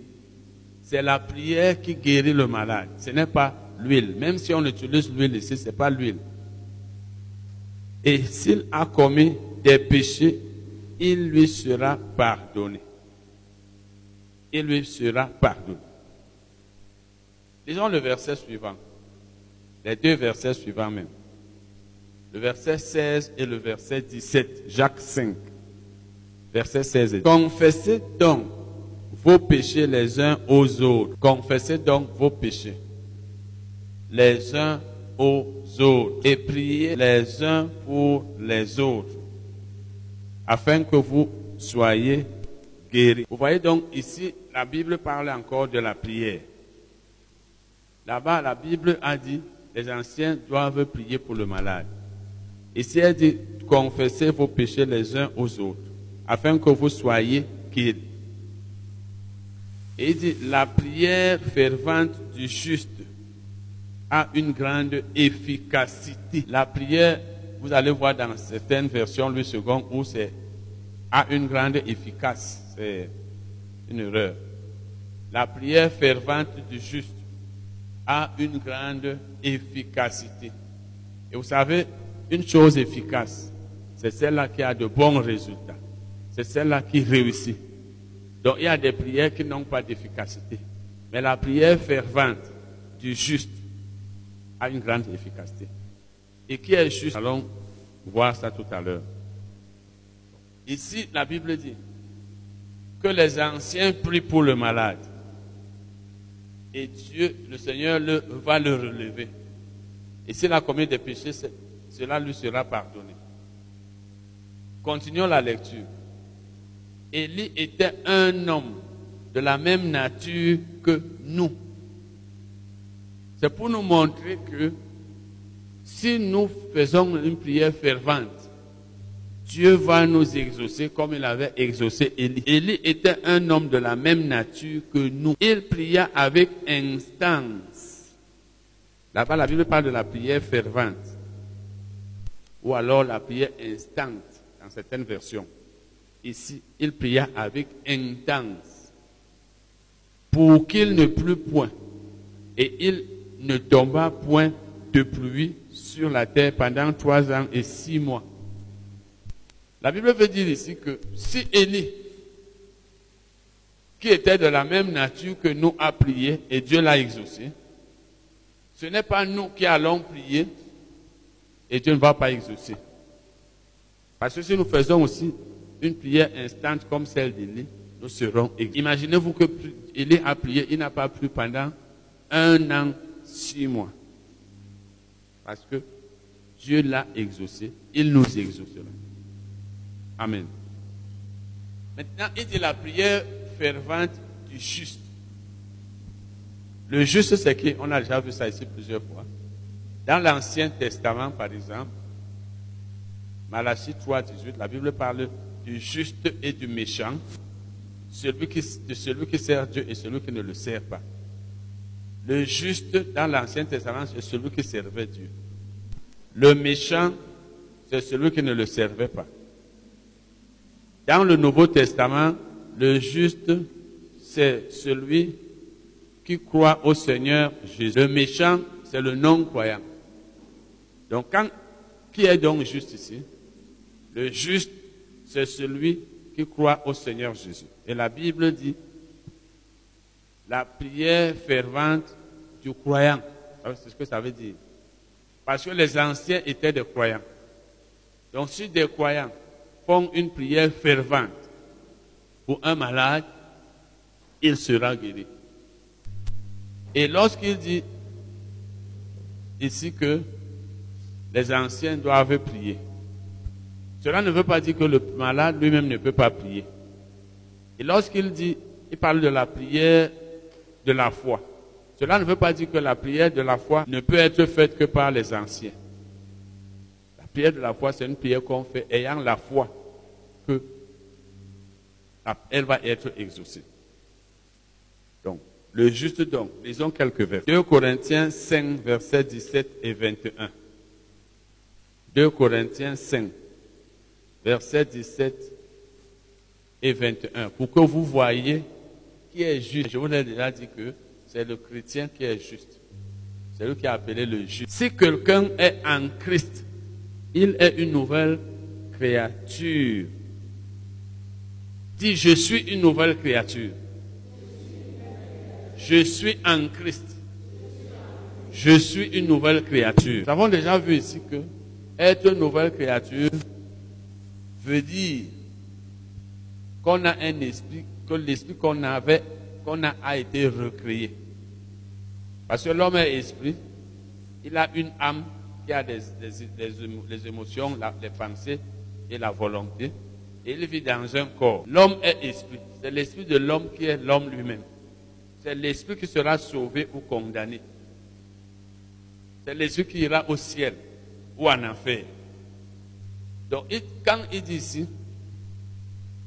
C'est la prière qui guérit le malade. Ce n'est pas l'huile. Même si on utilise l'huile ici, ce n'est pas l'huile. Et s'il a commis des péchés, il lui sera pardonné. Il lui sera pardonné. Disons le verset suivant. Les deux versets suivants même. Le verset 16 et le verset 17. Jacques 5. Verset 16. Confessez donc vos péchés les uns aux autres. Confessez donc vos péchés les uns aux autres et priez les uns pour les autres afin que vous soyez Vous voyez donc ici, la Bible parle encore de la prière. Là-bas, la Bible a dit, les anciens doivent prier pour le malade. Ici, elle dit, confessez vos péchés les uns aux autres, afin que vous soyez guéris. Et il dit, la prière fervente du juste a une grande efficacité. La prière, vous allez voir dans certaines versions, le second, où c'est a une grande efficacité. C'est une erreur. La prière fervente du juste a une grande efficacité. Et vous savez, une chose efficace, c'est celle-là qui a de bons résultats. C'est celle-là qui réussit. Donc il y a des prières qui n'ont pas d'efficacité. Mais la prière fervente du juste a une grande efficacité. Et qui est juste Allons voir ça tout à l'heure. Ici, la Bible dit que les anciens prient pour le malade. Et Dieu, le Seigneur, va le relever. Et s'il a commis des péchés, cela lui sera pardonné. Continuons la lecture. Élie était un homme de la même nature que nous. C'est pour nous montrer que si nous faisons une prière fervente, Dieu va nous exaucer comme il avait exaucé Élie. Élie était un homme de la même nature que nous. Il pria avec instance. Là-bas, la Bible parle de la prière fervente. Ou alors la prière instante dans certaines versions. Ici, il pria avec intense pour qu'il ne plût point. Et il ne tomba point de pluie sur la terre pendant trois ans et six mois. La Bible veut dire ici que si Élie, qui était de la même nature que nous, a prié et Dieu l'a exaucé, ce n'est pas nous qui allons prier et Dieu ne va pas exaucer. Parce que si nous faisons aussi une prière instante comme celle d'Élie, nous serons Imaginez-vous que Élie a prié, il n'a pas plu pendant un an six mois. Parce que Dieu l'a exaucé, il nous exaucera. Amen. Maintenant, il dit la prière fervente du juste. Le juste, c'est qui On a déjà vu ça ici plusieurs fois. Dans l'Ancien Testament, par exemple, Malachie 3, 18, la Bible parle du juste et du méchant, celui qui, de celui qui sert Dieu et celui qui ne le sert pas. Le juste dans l'Ancien Testament, c'est celui qui servait Dieu. Le méchant, c'est celui qui ne le servait pas. Dans le Nouveau Testament, le juste, c'est celui qui croit au Seigneur Jésus. Le méchant, c'est le non-croyant. Donc, qui est donc juste ici? Le juste, c'est celui qui croit au Seigneur Jésus. Et la Bible dit, la prière fervente du croyant. C'est ce que ça veut dire. Parce que les anciens étaient des croyants. Donc si des croyants une prière fervente pour un malade, il sera guéri. Et lorsqu'il dit ici que les anciens doivent prier, cela ne veut pas dire que le malade lui-même ne peut pas prier. Et lorsqu'il dit, il parle de la prière de la foi. Cela ne veut pas dire que la prière de la foi ne peut être faite que par les anciens. La prière de la foi, c'est une prière qu'on fait ayant la foi elle va être exaucée. Donc, le juste donc, lisons quelques versets. 2 Corinthiens 5, versets 17 et 21. 2 Corinthiens 5, versets 17 et 21. Pour que vous voyez qui est juste. Je vous ai déjà dit que c'est le chrétien qui est juste. C'est lui qui est appelé le juste. Si quelqu'un est en Christ, il est une nouvelle créature. Dis, je suis une nouvelle créature. Je suis en Christ. Je suis une nouvelle créature. Nous avons déjà vu ici que être une nouvelle créature veut dire qu'on a un esprit, que l'esprit qu'on avait, qu'on a, a été recréé. Parce que l'homme est esprit, il a une âme qui a des, des, émotions, les pensées et la volonté. Il vit dans un corps. L'homme est esprit. C'est l'esprit de l'homme qui est l'homme lui-même. C'est l'esprit qui sera sauvé ou condamné. C'est l'esprit qui ira au ciel ou en enfer. Donc, quand il dit ici,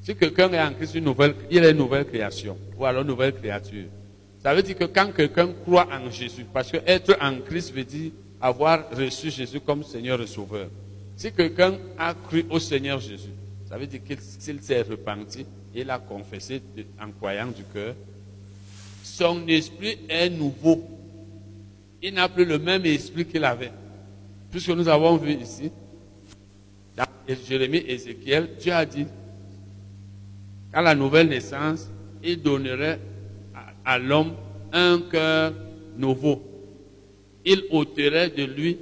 si quelqu'un est en Christ, une nouvelle, il est une nouvelle création, ou alors une nouvelle créature. Ça veut dire que quand quelqu'un croit en Jésus, parce que être en Christ veut dire avoir reçu Jésus comme Seigneur et Sauveur. Si quelqu'un a cru au Seigneur Jésus, ça veut dire qu'il s'est repenti, il a confessé en croyant du cœur, son esprit est nouveau. Il n'a plus le même esprit qu'il avait. Puisque nous avons vu ici, dans Jérémie et Ézéchiel, Dieu a dit, à la nouvelle naissance, il donnerait à, l'homme un cœur nouveau. Il ôterait de lui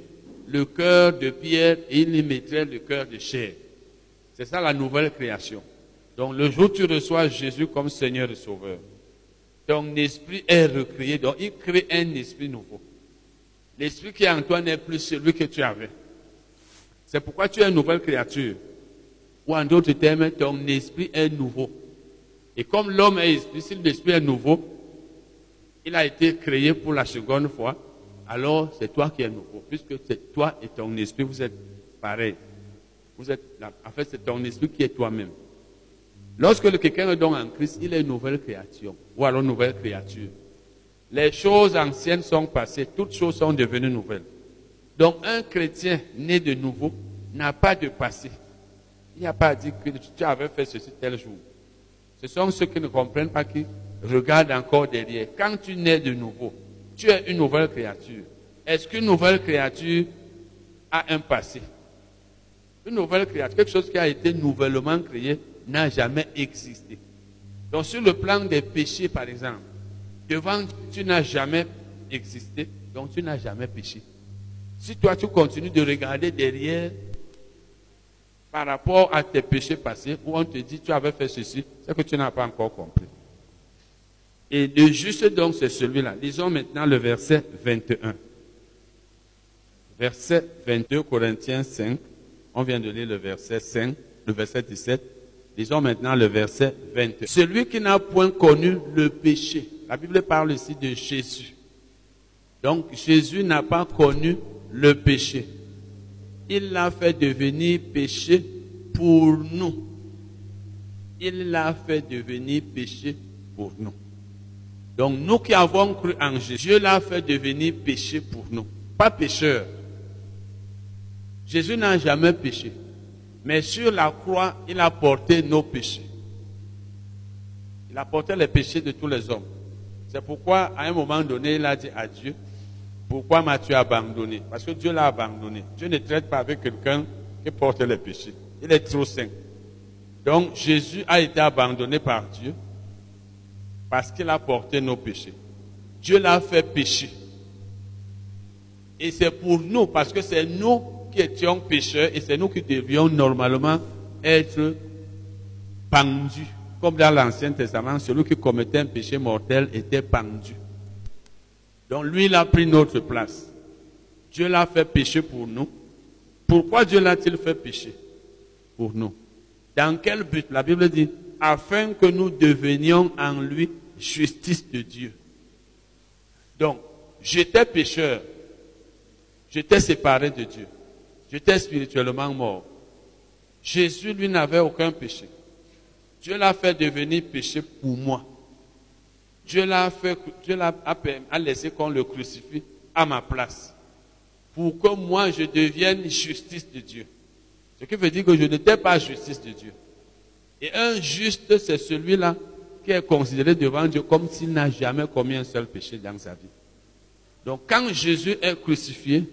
le cœur de pierre et il y mettrait le cœur de chair. C'est ça la nouvelle création. Donc le jour où tu reçois Jésus comme Seigneur et Sauveur, ton esprit est recréé. Donc il crée un esprit nouveau. L'esprit qui est en toi n'est plus celui que tu avais. C'est pourquoi tu es une nouvelle créature. Ou en d'autres termes, ton esprit est nouveau. Et comme l'homme est esprit, si l'esprit est nouveau, il a été créé pour la seconde fois, alors c'est toi qui es nouveau, puisque c'est toi et ton esprit, vous êtes pareils. Vous êtes, en fait, c'est ton esprit qui est toi-même. Lorsque quelqu'un est donc en Christ, il est une nouvelle créature, ou alors une nouvelle créature. Les choses anciennes sont passées, toutes choses sont devenues nouvelles. Donc un chrétien né de nouveau n'a pas de passé. Il n'y a pas à dire que tu avais fait ceci tel jour. Ce sont ceux qui ne comprennent pas qui regardent encore derrière. Quand tu nais de nouveau, tu es une nouvelle créature. Est-ce qu'une nouvelle créature a un passé? Une nouvelle créature, quelque chose qui a été nouvellement créé, n'a jamais existé. Donc sur le plan des péchés, par exemple, devant tu n'as jamais existé, donc tu n'as jamais péché. Si toi tu continues de regarder derrière, par rapport à tes péchés passés, où on te dit tu avais fait ceci, c'est que tu n'as pas encore compris. Et le juste donc, c'est celui-là. Lisons maintenant le verset 21. Verset 22, Corinthiens 5. On vient de lire le verset 5, le verset 17. Lisons maintenant le verset 21. Celui qui n'a point connu le péché. La Bible parle ici de Jésus. Donc Jésus n'a pas connu le péché il l'a fait devenir péché pour nous. Il l'a fait devenir péché pour nous. Donc nous qui avons cru en Jésus, Dieu l'a fait devenir péché pour nous, pas pécheur. Jésus n'a jamais péché, mais sur la croix, il a porté nos péchés. Il a porté les péchés de tous les hommes. C'est pourquoi, à un moment donné, il a dit à Dieu, pourquoi m'as-tu abandonné? Parce que Dieu l'a abandonné. Dieu ne traite pas avec quelqu'un qui porte les péchés. Il est trop saint. Donc Jésus a été abandonné par Dieu parce qu'il a porté nos péchés. Dieu l'a fait pécher. Et c'est pour nous, parce que c'est nous qui étions pécheurs et c'est nous qui devions normalement être pendus. Comme dans l'Ancien Testament, celui qui commettait un péché mortel était pendu. Donc lui, il a pris notre place. Dieu l'a fait pécher pour nous. Pourquoi Dieu l'a-t-il fait pécher Pour nous? Dans quel but? La Bible dit, afin que nous devenions en lui justice de Dieu. Donc, j'étais pécheur. J'étais séparé de Dieu. J'étais spirituellement mort. Jésus, lui, n'avait aucun péché. Dieu l'a fait devenir péché pour moi. Dieu l'a fait, Dieu l'a a laissé qu'on le crucifie à ma place. Pour que moi, je devienne justice de Dieu. Ce qui veut dire que je n'étais pas justice de Dieu. Et un juste, c'est celui-là qui est considéré devant Dieu comme s'il n'a jamais commis un seul péché dans sa vie. Donc quand Jésus est crucifié,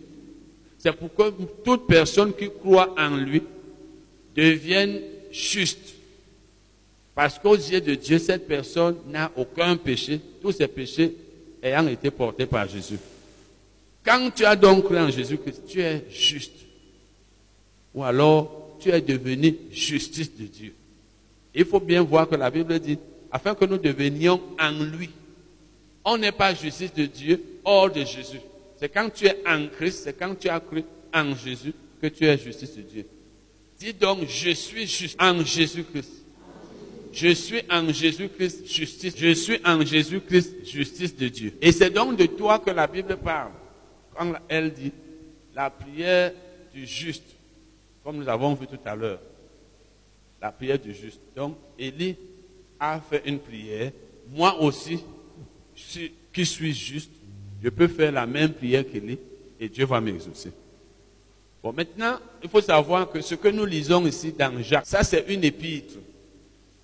c'est pour que toute personne qui croit en lui devienne juste. Parce qu'aux yeux de Dieu, cette personne n'a aucun péché, tous ses péchés ayant été portés par Jésus. Quand tu as donc cru en Jésus-Christ, tu es juste. Ou alors, tu es devenu justice de Dieu. Il faut bien voir que la Bible dit, afin que nous devenions en lui. On n'est pas justice de Dieu hors de Jésus. C'est quand tu es en Christ, c'est quand tu as cru en Jésus que tu es justice de Dieu. Dis donc, je suis juste en Jésus-Christ. Je suis en Jésus-Christ justice. Je suis en Jésus-Christ justice de Dieu. Et c'est donc de toi que la Bible parle. Quand elle dit la prière du juste, comme nous avons vu tout à l'heure. La prière du juste. Donc, Élie a fait une prière. Moi aussi, qui suis juste, je peux faire la même prière qu'Élie et Dieu va m'exaucer. Bon, maintenant, il faut savoir que ce que nous lisons ici dans Jacques, ça c'est une épître.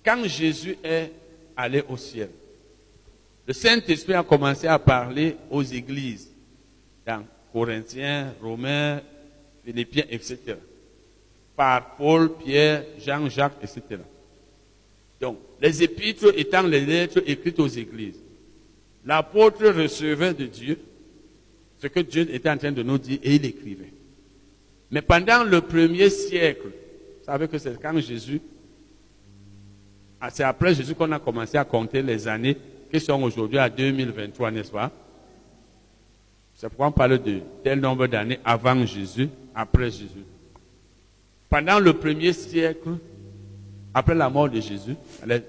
Quand Jésus est allé au ciel, le Saint-Esprit a commencé à parler aux églises, dans Corinthiens, Romains, Philippiens, etc. Par Paul, Pierre, Jean, Jacques, etc. Donc, les épîtres étant les lettres écrites aux églises. L'apôtre recevait de Dieu ce que Dieu était en train de nous dire et il écrivait. Mais pendant le premier siècle, vous savez que c'est quand Jésus, ah, c'est après Jésus qu'on a commencé à compter les années qui sont aujourd'hui à 2023, n'est-ce pas? C'est pourquoi on parle de tel nombre d'années avant Jésus, après Jésus. Pendant le premier siècle, après la mort de Jésus,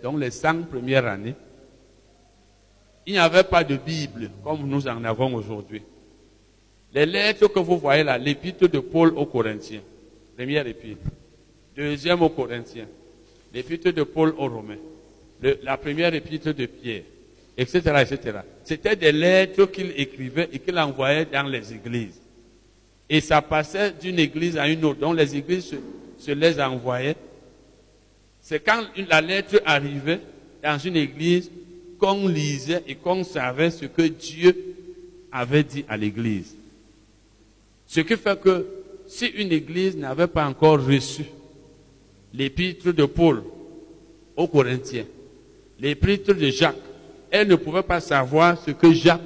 donc les cinq premières années, il n'y avait pas de Bible comme nous en avons aujourd'hui. Les lettres que vous voyez là, l'épître de Paul aux Corinthiens, première épître, deuxième aux Corinthiens, l'épître de Paul aux Romains, la première épître de Pierre, etc., etc. C'était des lettres qu'il écrivait et qu'il envoyait dans les églises. Et ça passait d'une église à une autre. Donc les églises se, se les envoyaient c'est quand la lettre arrivait dans une église qu'on lisait et qu'on savait ce que Dieu avait dit à l'église. Ce qui fait que si une église n'avait pas encore reçu l'épître de Paul aux Corinthiens, l'épître de Jacques, elle ne pouvait pas savoir ce que Jacques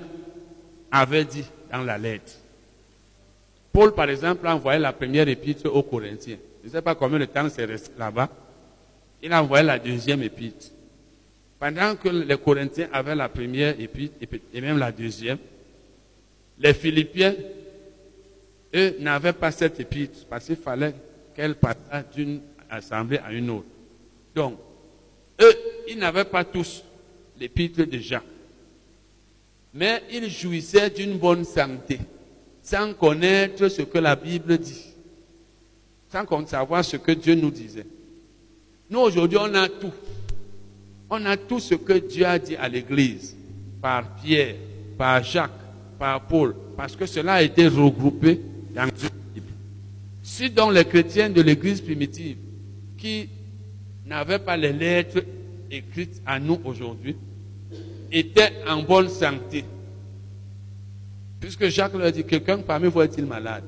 avait dit dans la lettre. Paul, par exemple, a envoyé la première épître aux Corinthiens. Je ne sais pas combien de temps c'est resté là-bas il a envoyé la deuxième épître. Pendant que les Corinthiens avaient la première épître et même la deuxième, les Philippiens, eux, n'avaient pas cette épître parce qu'il fallait qu'elle passe d'une assemblée à une autre. Donc, eux, ils n'avaient pas tous l'épître de Jean. Mais ils jouissaient d'une bonne santé, sans connaître ce que la Bible dit, sans savoir ce que Dieu nous disait. Nous, aujourd'hui, on a tout. On a tout ce que Dieu a dit à l'Église, par Pierre, par Jacques, par Paul, parce que cela a été regroupé dans une Bible. Si donc les chrétiens de l'Église primitive, qui n'avaient pas les lettres écrite à nous aujourd'hui était en bonne santé. Puisque Jacques leur dit, quelqu'un parmi vous est-il malade?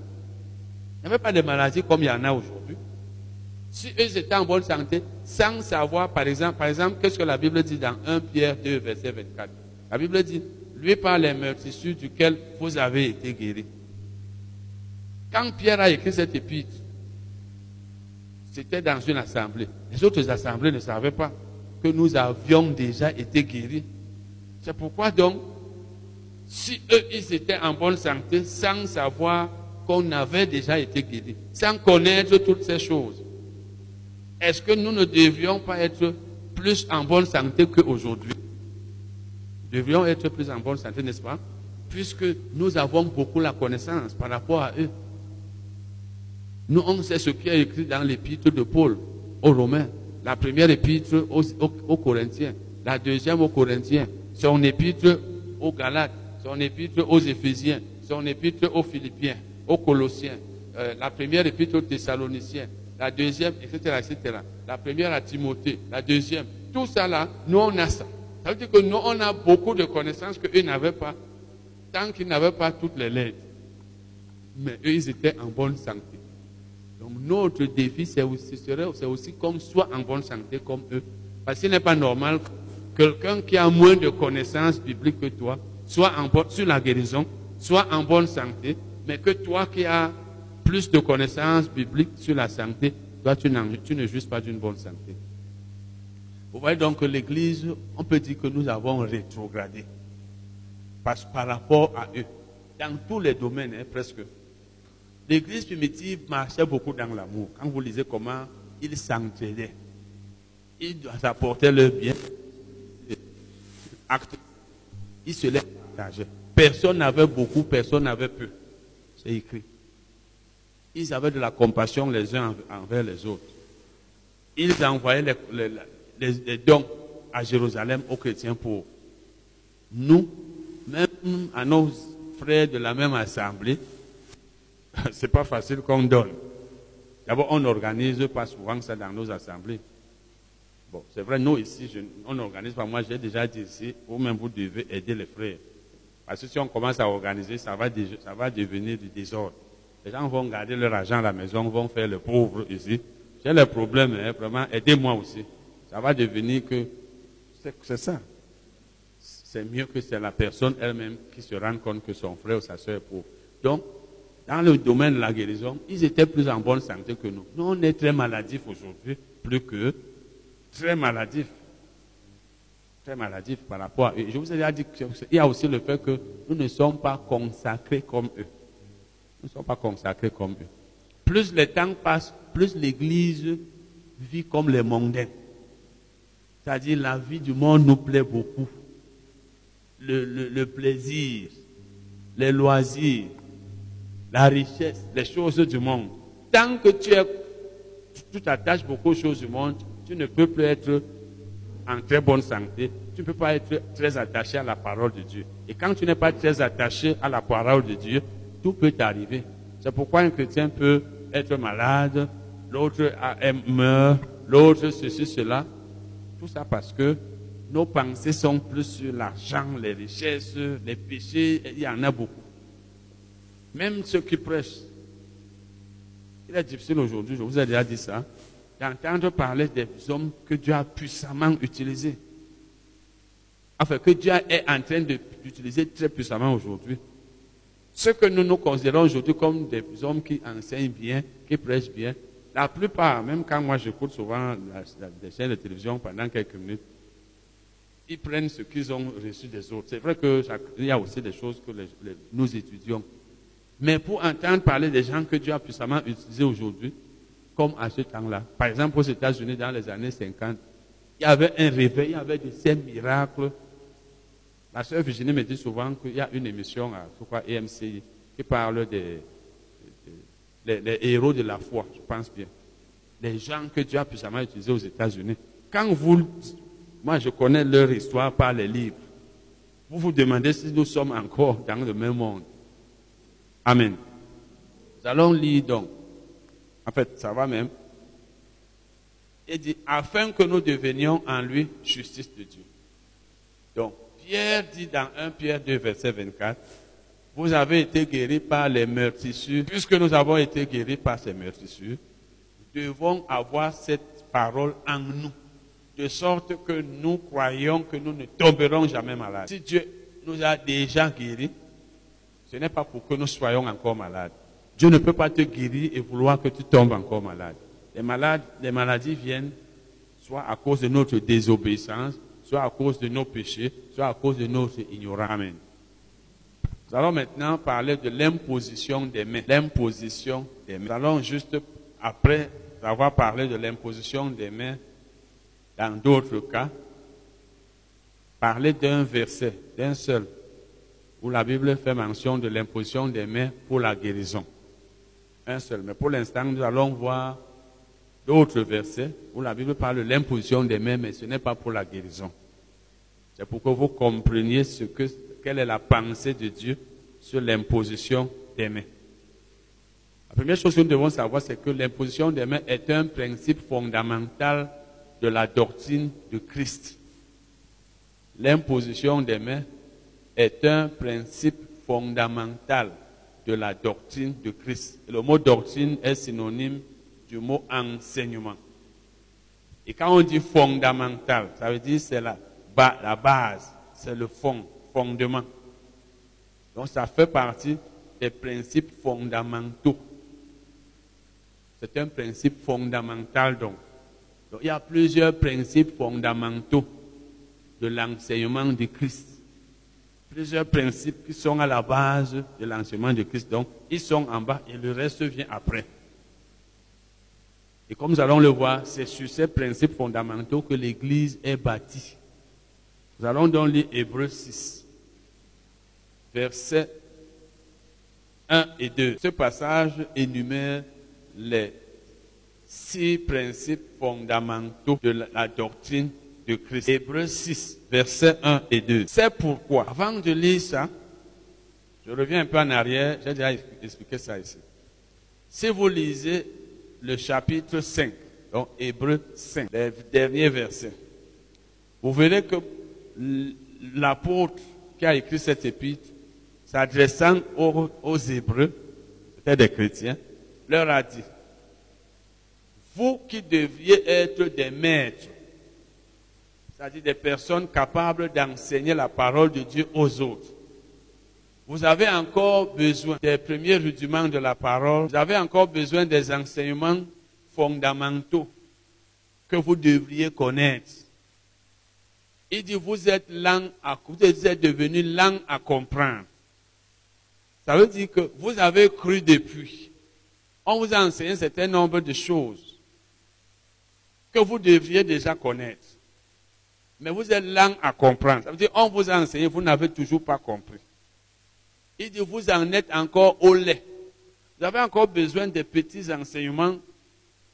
Il n'y avait pas de maladie comme il y en a aujourd'hui. Si eux étaient en bonne santé, sans savoir, par exemple, par exemple, qu'est-ce que la Bible dit dans 1 Pierre 2, verset 24 La Bible dit, lui par les meurtrissures duquel vous avez été guéris. Quand Pierre a écrit cette épître, c'était dans une assemblée. Les autres assemblées ne savaient pas que nous avions déjà été guéris. C'est pourquoi donc, si eux, ils étaient en bonne santé sans savoir qu'on avait déjà été guéris, sans connaître toutes ces choses, est-ce que nous ne devions pas être plus en bonne santé qu'aujourd'hui? Nous devions être plus en bonne santé, n'est-ce pas? Puisque nous avons beaucoup la connaissance par rapport à eux. Nous, on sait ce qui est écrit dans l'épître de Paul aux Romains, la première épître aux, Corinthiens, la deuxième aux Corinthiens, son épître aux Galates, son épître aux Éphésiens, son épître aux Philippiens, aux Colossiens, euh, la première épître aux Thessaloniciens, la deuxième, etc., etc. La première à Timothée, la deuxième. Tout ça là, nous on a ça. Ça veut dire que nous on a beaucoup de connaissances qu'eux n'avaient pas, tant qu'ils n'avaient pas toutes les lettres. Mais eux, ils étaient en bonne santé. Donc notre défi, c'est aussi, aussi comme soit en bonne santé comme eux. Parce qu'il n'est pas normal que quelqu'un qui a moins de connaissances bibliques que toi soit en sur la guérison, soit en bonne santé, mais que toi qui as plus de connaissances bibliques sur la santé, toi, tu, tu ne jouis pas d'une bonne santé. Vous voyez donc que l'Église, on peut dire que nous avons rétrogradé parce, par rapport à eux, dans tous les domaines, hein, presque. L'Église primitive marchait beaucoup dans l'amour. Quand vous lisez comment ils s'entraidaient, ils apportaient leur bien, ils se les partageaient. Personne n'avait beaucoup, personne n'avait peu. C'est écrit. Ils avaient de la compassion les uns envers les autres. Ils envoyaient les, dons à Jérusalem aux chrétiens pour nous, même à nos frères de la même assemblée. C'est pas facile qu'on donne. D'abord, on n'organise pas souvent ça dans nos assemblées. Bon, c'est vrai, nous ici, on n'organise pas. Moi, j'ai déjà dit ici, vous-même, vous devez aider les frères. Parce que si on commence à organiser, ça va, ça va devenir du désordre. Les gens vont garder leur argent à la maison, vont faire le pauvre ici. J'ai le problème, hein, vraiment, aidez-moi aussi. Ça va devenir que c'est ça. C'est mieux que c'est la personne elle-même qui se rende compte que son frère ou sa soeur est pauvre. Donc, dans le domaine de la guérison, ils étaient plus en bonne santé que nous. Nous, on est très maladifs aujourd'hui, plus que très maladifs. Très maladifs par rapport à eux. Je vous ai déjà dit qu'il y a aussi le fait que nous ne sommes pas consacrés comme eux ne sont pas consacrés comme eux. Plus le temps passe, plus l'Église vit comme les mondains. C'est-à-dire la vie du monde nous plaît beaucoup. Le, plaisir, les loisirs, la richesse, les choses du monde. Tant que tu, es, tu t'attaches beaucoup aux choses du monde, tu ne peux plus être en très bonne santé. Tu ne peux pas être très attaché à la parole de Dieu. Et quand tu n'es pas très attaché à la parole de Dieu, tout peut arriver. C'est pourquoi un chrétien peut être malade, l'autre meurt, l'autre ceci, cela. Tout ça parce que nos pensées sont plus sur l'argent, les richesses, les péchés, il y en a beaucoup. Même ceux qui prêchent. Il est difficile aujourd'hui, je vous ai déjà dit ça, d'entendre parler des hommes que Dieu a puissamment utilisés. Enfin, que Dieu est en train d'utiliser très puissamment aujourd'hui. Ce que nous nous considérons aujourd'hui comme des hommes qui enseignent bien, qui prêchent bien, la plupart, même quand moi j'écoute souvent des chaînes de télévision pendant quelques minutes, ils prennent ce qu'ils ont reçu des autres. C'est vrai qu'il y a aussi des choses que nous étudions. Mais pour entendre parler des gens que Dieu a puissamment utilisés aujourd'hui, comme à ce temps-là, par exemple aux États-Unis dans les années 50, il y avait un réveil, il y avait des miracles, Ma soeur Virginie me dit souvent qu'il y a une émission à je crois, EMC qui parle des, héros de la foi, je pense bien. Les gens que Dieu a puissamment utilisés aux États-Unis. Quand vous, moi je connais leur histoire par les livres, vous vous demandez si nous sommes encore dans le même monde. Amen. Nous allons lire donc. En fait, ça va même. Il dit, afin que nous devenions en lui justice de Dieu. Donc, Pierre dit dans 1 Pierre 2, verset 24, vous avez été guéris par les meurtrissures. Puisque nous avons été guéris par ces meurtrissures, devons avoir cette parole en nous, de sorte que nous croyons que nous ne tomberons jamais malades. Si Dieu nous a déjà guéris, ce n'est pas pour que nous soyons encore malades. Dieu ne peut pas te guérir et vouloir que tu tombes encore malade. Les, malades, les maladies viennent soit à cause de notre désobéissance, soit à cause de nos péchés, soit à cause de notre ignorance. Nous allons maintenant parler de l'imposition des mains. L'imposition des mains. Nous allons juste, après avoir parlé de l'imposition des mains, dans d'autres cas, parler d'un verset, d'un seul, où la Bible fait mention de l'imposition des mains pour la guérison. Un seul. Mais pour l'instant, nous allons voir d'autres versets où la Bible parle de l'imposition des mains, mais ce n'est pas pour la guérison. C'est pour que vous compreniez ce que, quelle est la pensée de Dieu sur l'imposition des mains. La première chose que nous devons savoir, c'est que l'imposition des mains est un principe fondamental de la doctrine de Christ. L'imposition des mains est un principe fondamental de la doctrine de Christ. Le mot doctrine est synonyme du mot enseignement. Et quand on dit fondamental, ça veut dire c'est la, la base, c'est le fond, fondement. Donc ça fait partie des principes fondamentaux. C'est un principe fondamental donc. donc. il y a plusieurs principes fondamentaux de l'enseignement de Christ. Plusieurs principes qui sont à la base de l'enseignement de Christ. Donc, ils sont en bas et le reste vient après. Et comme nous allons le voir, c'est sur ces principes fondamentaux que l'Église est bâtie. Nous allons donc lire Hébreu 6, versets 1 et 2. Ce passage énumère les six principes fondamentaux de la doctrine de Christ. Hébreu 6, versets 1 et 2. C'est pourquoi, avant de lire ça, je reviens un peu en arrière, j'ai déjà expliqué ça ici. Si vous lisez le chapitre 5, donc Hébreu 5, les derniers versets, vous verrez que l'apôtre qui a écrit cette épître, s'adressant aux, Hébreux, peut-être des chrétiens, leur a dit, vous qui deviez être des maîtres, c'est-à-dire des personnes capables d'enseigner la parole de Dieu aux autres, vous avez encore besoin des premiers rudiments de la parole, vous avez encore besoin des enseignements fondamentaux que vous devriez connaître. Il dit, vous êtes lent à, vous êtes devenu lent à comprendre. Ça veut dire que vous avez cru depuis. On vous a enseigné un certain nombre de choses que vous devriez déjà connaître. Mais vous êtes lent à comprendre. Ça veut dire on vous a enseigné, vous n'avez toujours pas compris. Il dit, vous en êtes encore au lait. Vous avez encore besoin de petits enseignements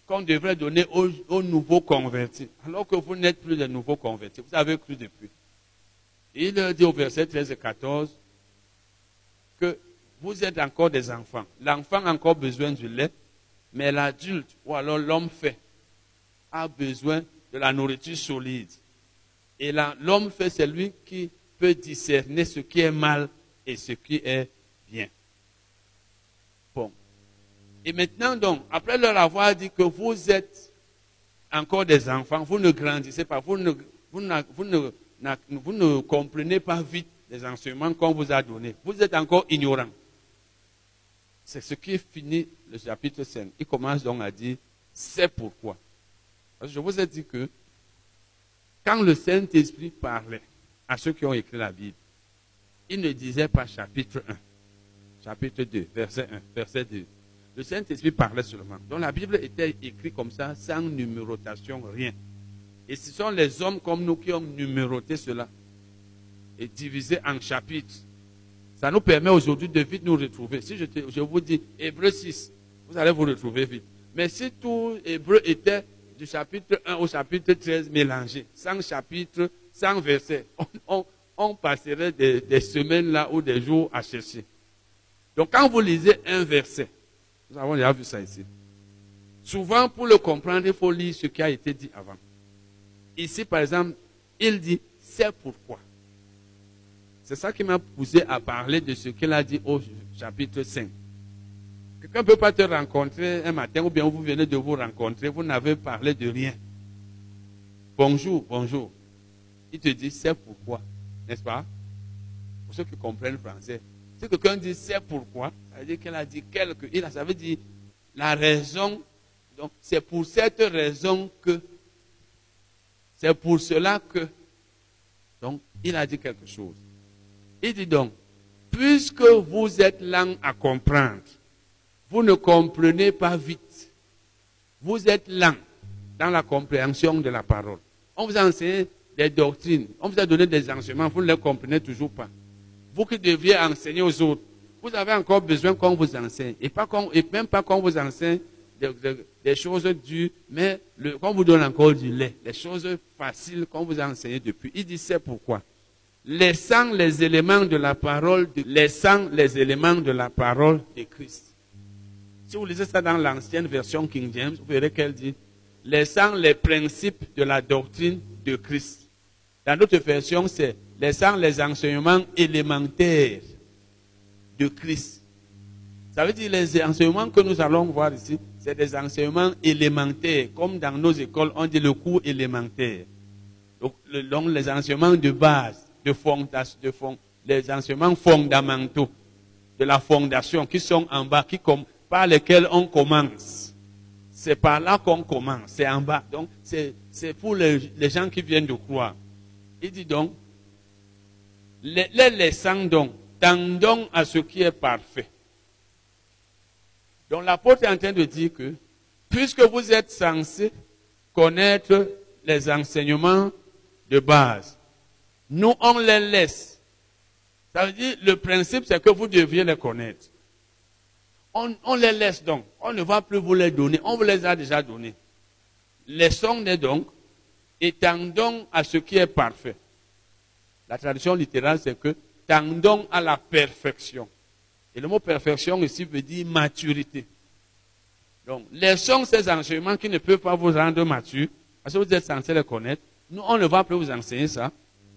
qu'on devrait donner aux, nouveaux convertis. Alors que vous n'êtes plus des nouveaux convertis. Vous avez cru depuis. Il dit au verset 13 et 14 que vous êtes encore des enfants. L'enfant a encore besoin du lait, mais l'adulte, ou alors l'homme fait, a besoin de la nourriture solide. Et l'homme fait, c'est lui qui peut discerner ce qui est mal et ce qui est bien. Et maintenant, donc, après leur avoir dit que vous êtes encore des enfants, vous ne grandissez pas, vous ne, vous ne, vous ne comprenez pas vite les enseignements qu'on vous a donnés. Vous êtes encore ignorants. C'est ce qui finit le chapitre 5. Il commence donc à dire, c'est pourquoi. Parce que je vous ai dit que quand le Saint-Esprit parlait à ceux qui ont écrit la Bible, il ne disait pas chapitre 1, chapitre 2, verset 1, verset 2. Le Saint-Esprit parlait seulement. Donc la Bible était écrite comme ça, sans numérotation, rien. Et ce sont les hommes comme nous qui ont numéroté cela et divisé en chapitres. Ça nous permet aujourd'hui de vite nous retrouver. Si je, je vous dis Hébreu 6, vous allez vous retrouver vite. Mais si tout Hébreu était du chapitre 1 au chapitre 13 mélangé, sans chapitre, sans verset, on passerait des, semaines là ou des jours à chercher. Donc quand vous lisez un verset, nous avons déjà vu ça ici. Souvent, pour le comprendre, il faut lire ce qui a été dit avant. Ici, par exemple, il dit, c'est pourquoi. C'est ça qui m'a poussé à parler de ce qu'il a dit au chapitre 5. Quelqu'un ne peut pas te rencontrer un matin ou bien vous venez de vous rencontrer, vous n'avez parlé de rien. Bonjour, bonjour. Il te dit c'est pourquoi, n'est-ce pas? Pour ceux qui comprennent français. Si quelqu'un dit c'est pourquoi, ça veut dire qu'elle a dit quelque. Ça veut dire la raison. Donc c'est pour cette raison que. C'est pour cela que. Donc il a dit quelque chose. Il dit donc, puisque vous êtes lent à comprendre, vous ne comprenez pas vite. Vous êtes lent dans la compréhension de la parole. On vous a enseigné des doctrines, on vous a donné des enseignements, vous ne les comprenez toujours pas. Vous qui deviez enseigner aux autres, vous avez encore besoin qu'on vous enseigne. Et, pas et même pas qu'on vous enseigne des, choses dures, mais qu'on vous donne encore du lait. Les choses faciles qu'on vous a enseignées depuis. Il dit c'est pourquoi? Laissant les éléments de la parole, laissant les éléments de la parole de Christ. Si vous lisez ça dans l'ancienne version King James, vous verrez qu'elle dit laissant les principes de la doctrine de Christ. Dans notre version, c'est laissant les enseignements élémentaires de Christ. Ça veut dire les enseignements que nous allons voir ici, c'est des enseignements élémentaires, comme dans nos écoles, on dit le cours élémentaire. Donc, les enseignements de base, de les enseignements fondamentaux de la fondation qui sont en bas, qui, par lesquels on commence. C'est par là qu'on commence, c'est en bas. Donc, c'est pour les, gens qui viennent de croire. Il dit donc, les, les laissant donc, tendons à ce qui est parfait. Donc, l'apôtre est en train de dire que, puisque vous êtes censés connaître les enseignements de base, nous, on les laisse. Ça veut dire, le principe, c'est que vous deviez les connaître. On, les laisse donc. On ne va plus vous les donner. On vous les a déjà donnés. Laissons-les donc et à ce qui est parfait. La traduction littérale, c'est que tendons à la perfection. Et le mot perfection ici veut dire maturité. Donc, laissons ces enseignements qui ne peuvent pas vous rendre mature, parce que vous êtes censé les connaître. Nous, on ne va plus vous enseigner ça.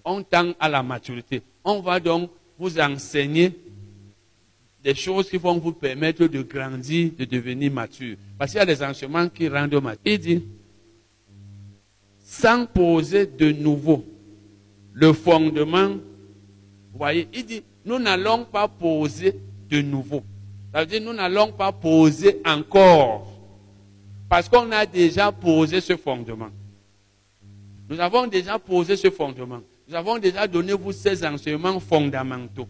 On tend à la maturité. On va donc vous enseigner des choses qui vont vous permettre de grandir, de devenir mature. Parce qu'il y a des enseignements qui rendent mature. Il dit, sans poser de nouveau le fondement, vous voyez, il dit, nous n'allons pas poser de nouveau. Ça veut dire, nous n'allons pas poser encore. Parce qu'on a déjà posé ce fondement. Nous avons déjà posé ce fondement. Nous avons déjà donné vous ces enseignements fondamentaux.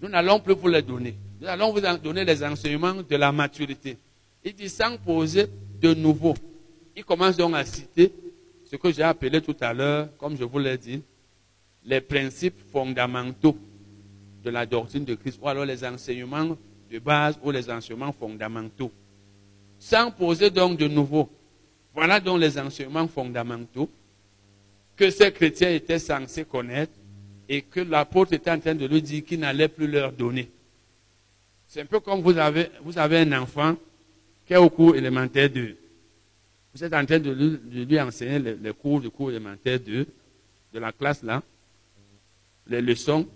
Nous n'allons plus vous les donner. Nous allons vous donner les enseignements de la maturité. Il dit sans poser de nouveau. Il commence donc à citer ce que j'ai appelé tout à l'heure, comme je vous l'ai dit, les principes fondamentaux de la doctrine de Christ, ou alors les enseignements de base ou les enseignements fondamentaux. Sans poser donc de nouveau. Voilà donc les enseignements fondamentaux que ces chrétiens étaient censés connaître et que l'apôtre était en train de lui dire qu'il n'allait plus leur donner. C'est un peu comme vous avez, vous avez un enfant qui est au cours élémentaire 2. Vous êtes en train de lui, enseigner les, cours du cours élémentaire 2, de la classe là, les leçons,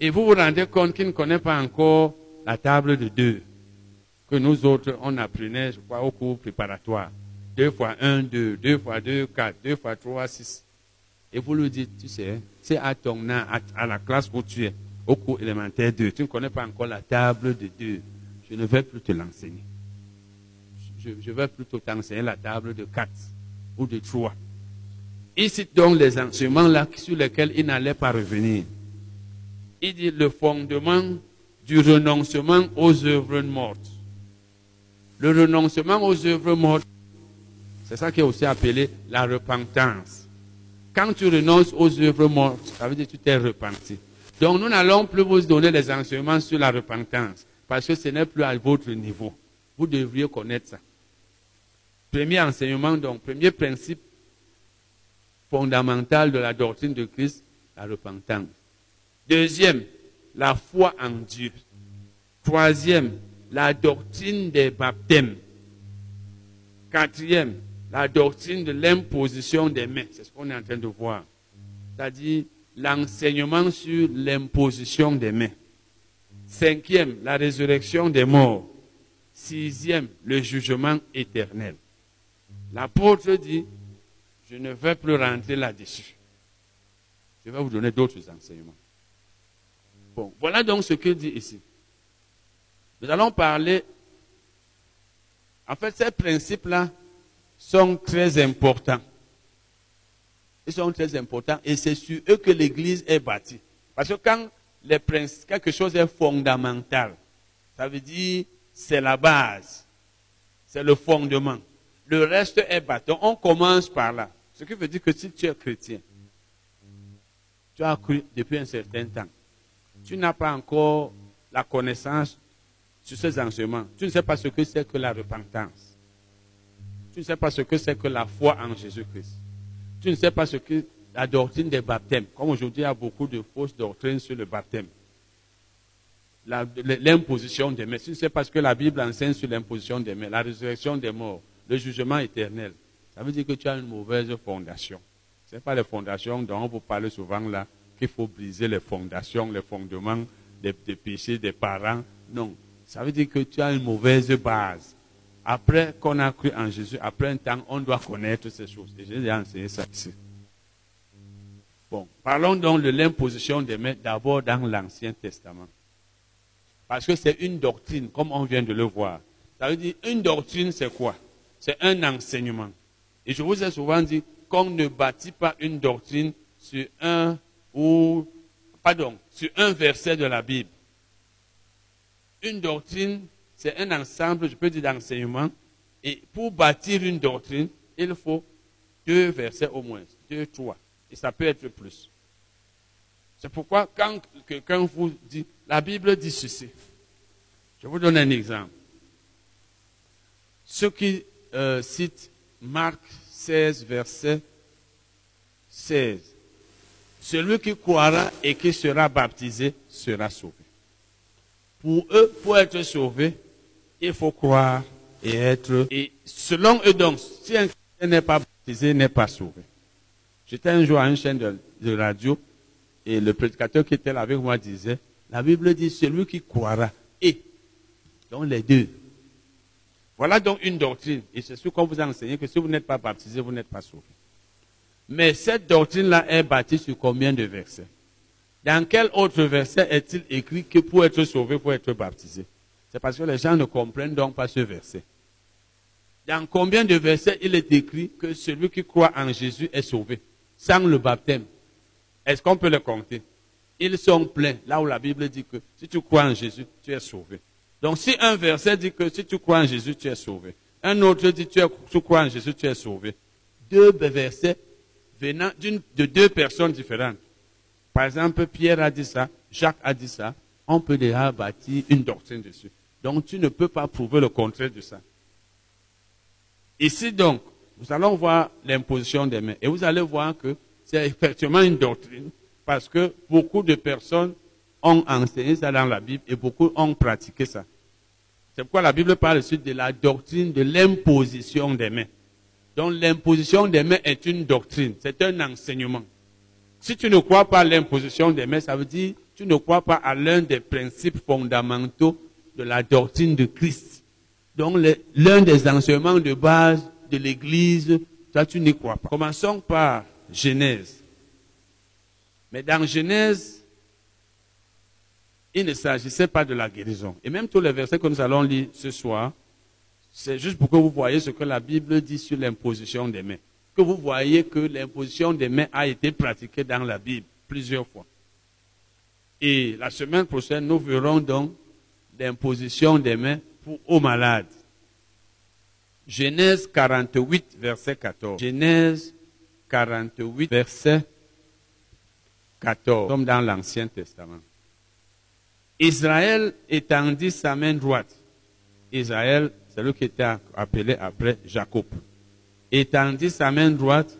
et vous vous rendez compte qu'il ne connaît pas encore la table de 2, que nous autres, on apprenait, je crois, au cours préparatoire. 2 fois 1, 2, 2 fois 2, 4, 2 fois 3, 6. Et vous lui dites, tu sais, c'est à ton à, à la classe où tu es au cours élémentaire 2. Tu ne connais pas encore la table de 2. Je ne vais plus te l'enseigner. Je, vais plutôt t'enseigner la table de 4 ou de 3. Il cite donc les enseignements là sur lesquels il n'allait pas revenir. Il dit le fondement du renoncement aux œuvres mortes. Le renoncement aux œuvres mortes, c'est ça qui est aussi appelé la repentance. Quand tu renonces aux œuvres mortes, ça veut dire que tu t'es repenti. Donc nous n'allons plus vous donner les enseignements sur la repentance, parce que ce n'est plus à votre niveau. Vous devriez connaître ça. Premier enseignement, donc, premier principe fondamental de la doctrine de Christ, la repentance. Deuxième, la foi en Dieu. Troisième, la doctrine des baptêmes. Quatrième, la doctrine de l'imposition des mains. C'est ce qu'on est en train de voir. C'est-à-dire l'enseignement sur l'imposition des mains. Cinquième, la résurrection des morts. Sixième, le jugement éternel. L'apôtre dit, je ne vais plus rentrer là-dessus. Je vais vous donner d'autres enseignements. Bon, voilà donc ce qu'il dit ici. Nous allons parler. En fait, ces principes-là sont très importants. Ils sont très importants et c'est sur eux que l'Église est bâtie. Parce que quand quelque chose est fondamental, ça veut dire c'est la base, c'est le fondement. Le reste est bâti. On commence par là. Ce qui veut dire que si tu es chrétien, tu as cru depuis un certain temps, tu n'as pas encore la connaissance sur ces enseignements. Tu ne sais pas ce que c'est que la repentance. Tu ne sais pas ce que c'est que la foi en Jésus-Christ. Tu ne sais pas ce que la doctrine des baptêmes. Comme aujourd'hui, il y a beaucoup de fausses doctrines sur le baptême. L'imposition des mains. Tu ne sais pas ce que la Bible enseigne sur l'imposition des mains, la résurrection des morts, le jugement éternel. Ça veut dire que tu as une mauvaise fondation. Ce n'est pas les fondations dont on vous parle souvent là, qu'il faut briser les fondations, les fondements des, péchés des parents. Non. Ça veut dire que tu as une mauvaise base. Après qu'on a cru en Jésus, après un temps, on doit connaître ces choses. Et j'ai enseigné ça ici. Bon, parlons donc de l'imposition des mains d'abord dans l'Ancien Testament. Parce que c'est une doctrine, comme on vient de le voir. Ça veut dire, une doctrine, c'est quoi? C'est un enseignement. Et je vous ai souvent dit qu'on ne bâtit pas une doctrine sur un ou, sur un verset de la Bible. Une doctrine, c'est un ensemble, je peux dire, d'enseignements. Et pour bâtir une doctrine, il faut deux versets au moins, deux, trois. Et ça peut être plus. C'est pourquoi quand quelqu'un vous dit, la Bible dit ceci. Je vous donne un exemple. Ceux qui euh, citent Marc 16, verset 16. Celui qui croira et qui sera baptisé sera sauvé. Pour eux, pour être sauvé, il faut croire et être. Et selon eux donc, si un chrétien n'est pas baptisé, n'est pas sauvé. J'étais un jour à une chaîne de, radio et le prédicateur qui était là avec moi disait, la Bible dit celui qui croira et. Donc les deux. Voilà donc une doctrine. Et c'est ce qu'on vous a enseigné que si vous n'êtes pas baptisé, vous n'êtes pas sauvé. Mais cette doctrine-là est bâtie sur combien de versets? Dans quel autre verset est-il écrit que pour être sauvé, pour être baptisé? C'est parce que les gens ne comprennent donc pas ce verset. Dans combien de versets il est écrit que celui qui croit en Jésus est sauvé sans le baptême? Est-ce qu'on peut le compter? Ils sont pleins, là où la Bible dit que si tu crois en Jésus, tu es sauvé. Donc si un verset dit que si tu crois en Jésus, tu es sauvé. Un autre dit tu, tu crois en Jésus, tu es sauvé. Deux versets venant de deux personnes différentes. Par exemple, Pierre a dit ça, Jacques a dit ça. On peut déjà bâtir une doctrine dessus. Donc tu ne peux pas prouver le contraire de ça. Ici donc, nous allons voir l'imposition des mains. Et vous allez voir que c'est effectivement une doctrine parce que beaucoup de personnes ont enseigné ça dans la Bible et beaucoup ont pratiqué ça. C'est pourquoi la Bible parle aussi de la doctrine de l'imposition des mains. Donc l'imposition des mains est une doctrine, c'est un enseignement. Si tu ne crois pas à l'imposition des mains, ça veut dire que tu ne crois pas à l'un des principes fondamentaux de la doctrine de Christ. Donc l'un des enseignements de base de l'Église, toi tu n'y crois pas. Commençons par Genèse. Mais dans Genèse, il ne s'agissait pas de la guérison. Et même tous les versets que nous allons lire ce soir, c'est juste pour que vous voyez ce que la Bible dit sur l'imposition des mains. Que vous voyez que l'imposition des mains a été pratiquée dans la Bible plusieurs fois. Et la semaine prochaine, nous verrons donc l'imposition des mains pour, aux malades. Genèse 48, verset 14. Genèse 48, verset 14. Comme dans l'Ancien Testament. Israël étendit sa main droite. Israël, c'est lui qui était appelé après Jacob. Étendit sa main droite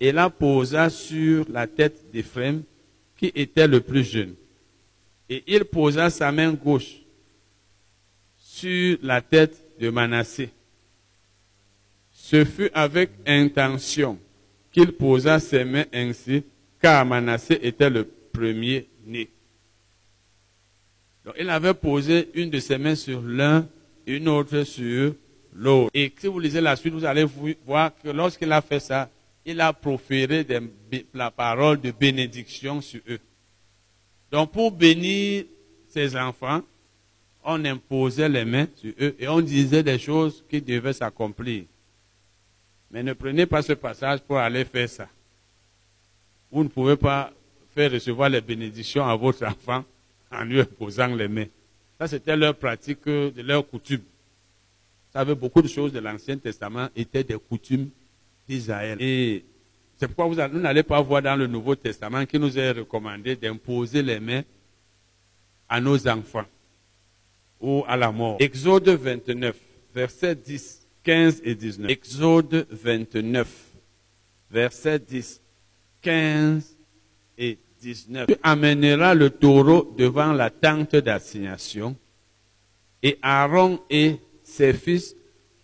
et la posa sur la tête d'Ephraim, qui était le plus jeune. Et il posa sa main gauche sur la tête de Manassé. Ce fut avec intention qu'il posa ses mains ainsi, car Manassé était le premier-né. Donc, il avait posé une de ses mains sur l'un, une autre sur l'autre. Et si vous lisez la suite, vous allez voir que lorsqu'il a fait ça, il a proféré la parole de bénédiction sur eux. Donc, pour bénir ses enfants, on imposait les mains sur eux et on disait des choses qui devaient s'accomplir. Mais ne prenez pas ce passage pour aller faire ça. Vous ne pouvez pas faire recevoir les bénédictions à votre enfant en lui imposant les mains. Ça, c'était leur pratique de leur coutume. Vous savez, beaucoup de choses de l'Ancien Testament étaient des coutumes d'Israël. Et c'est pourquoi vous, n'allez pas voir dans le Nouveau Testament qu'il nous est recommandé d'imposer les mains à nos enfants ou à la mort. Exode 29, versets 10, 15 et 19. Exode 29, versets 10, 15 et 19. Tu amèneras le taureau devant la tente d'assignation et Aaron et ses fils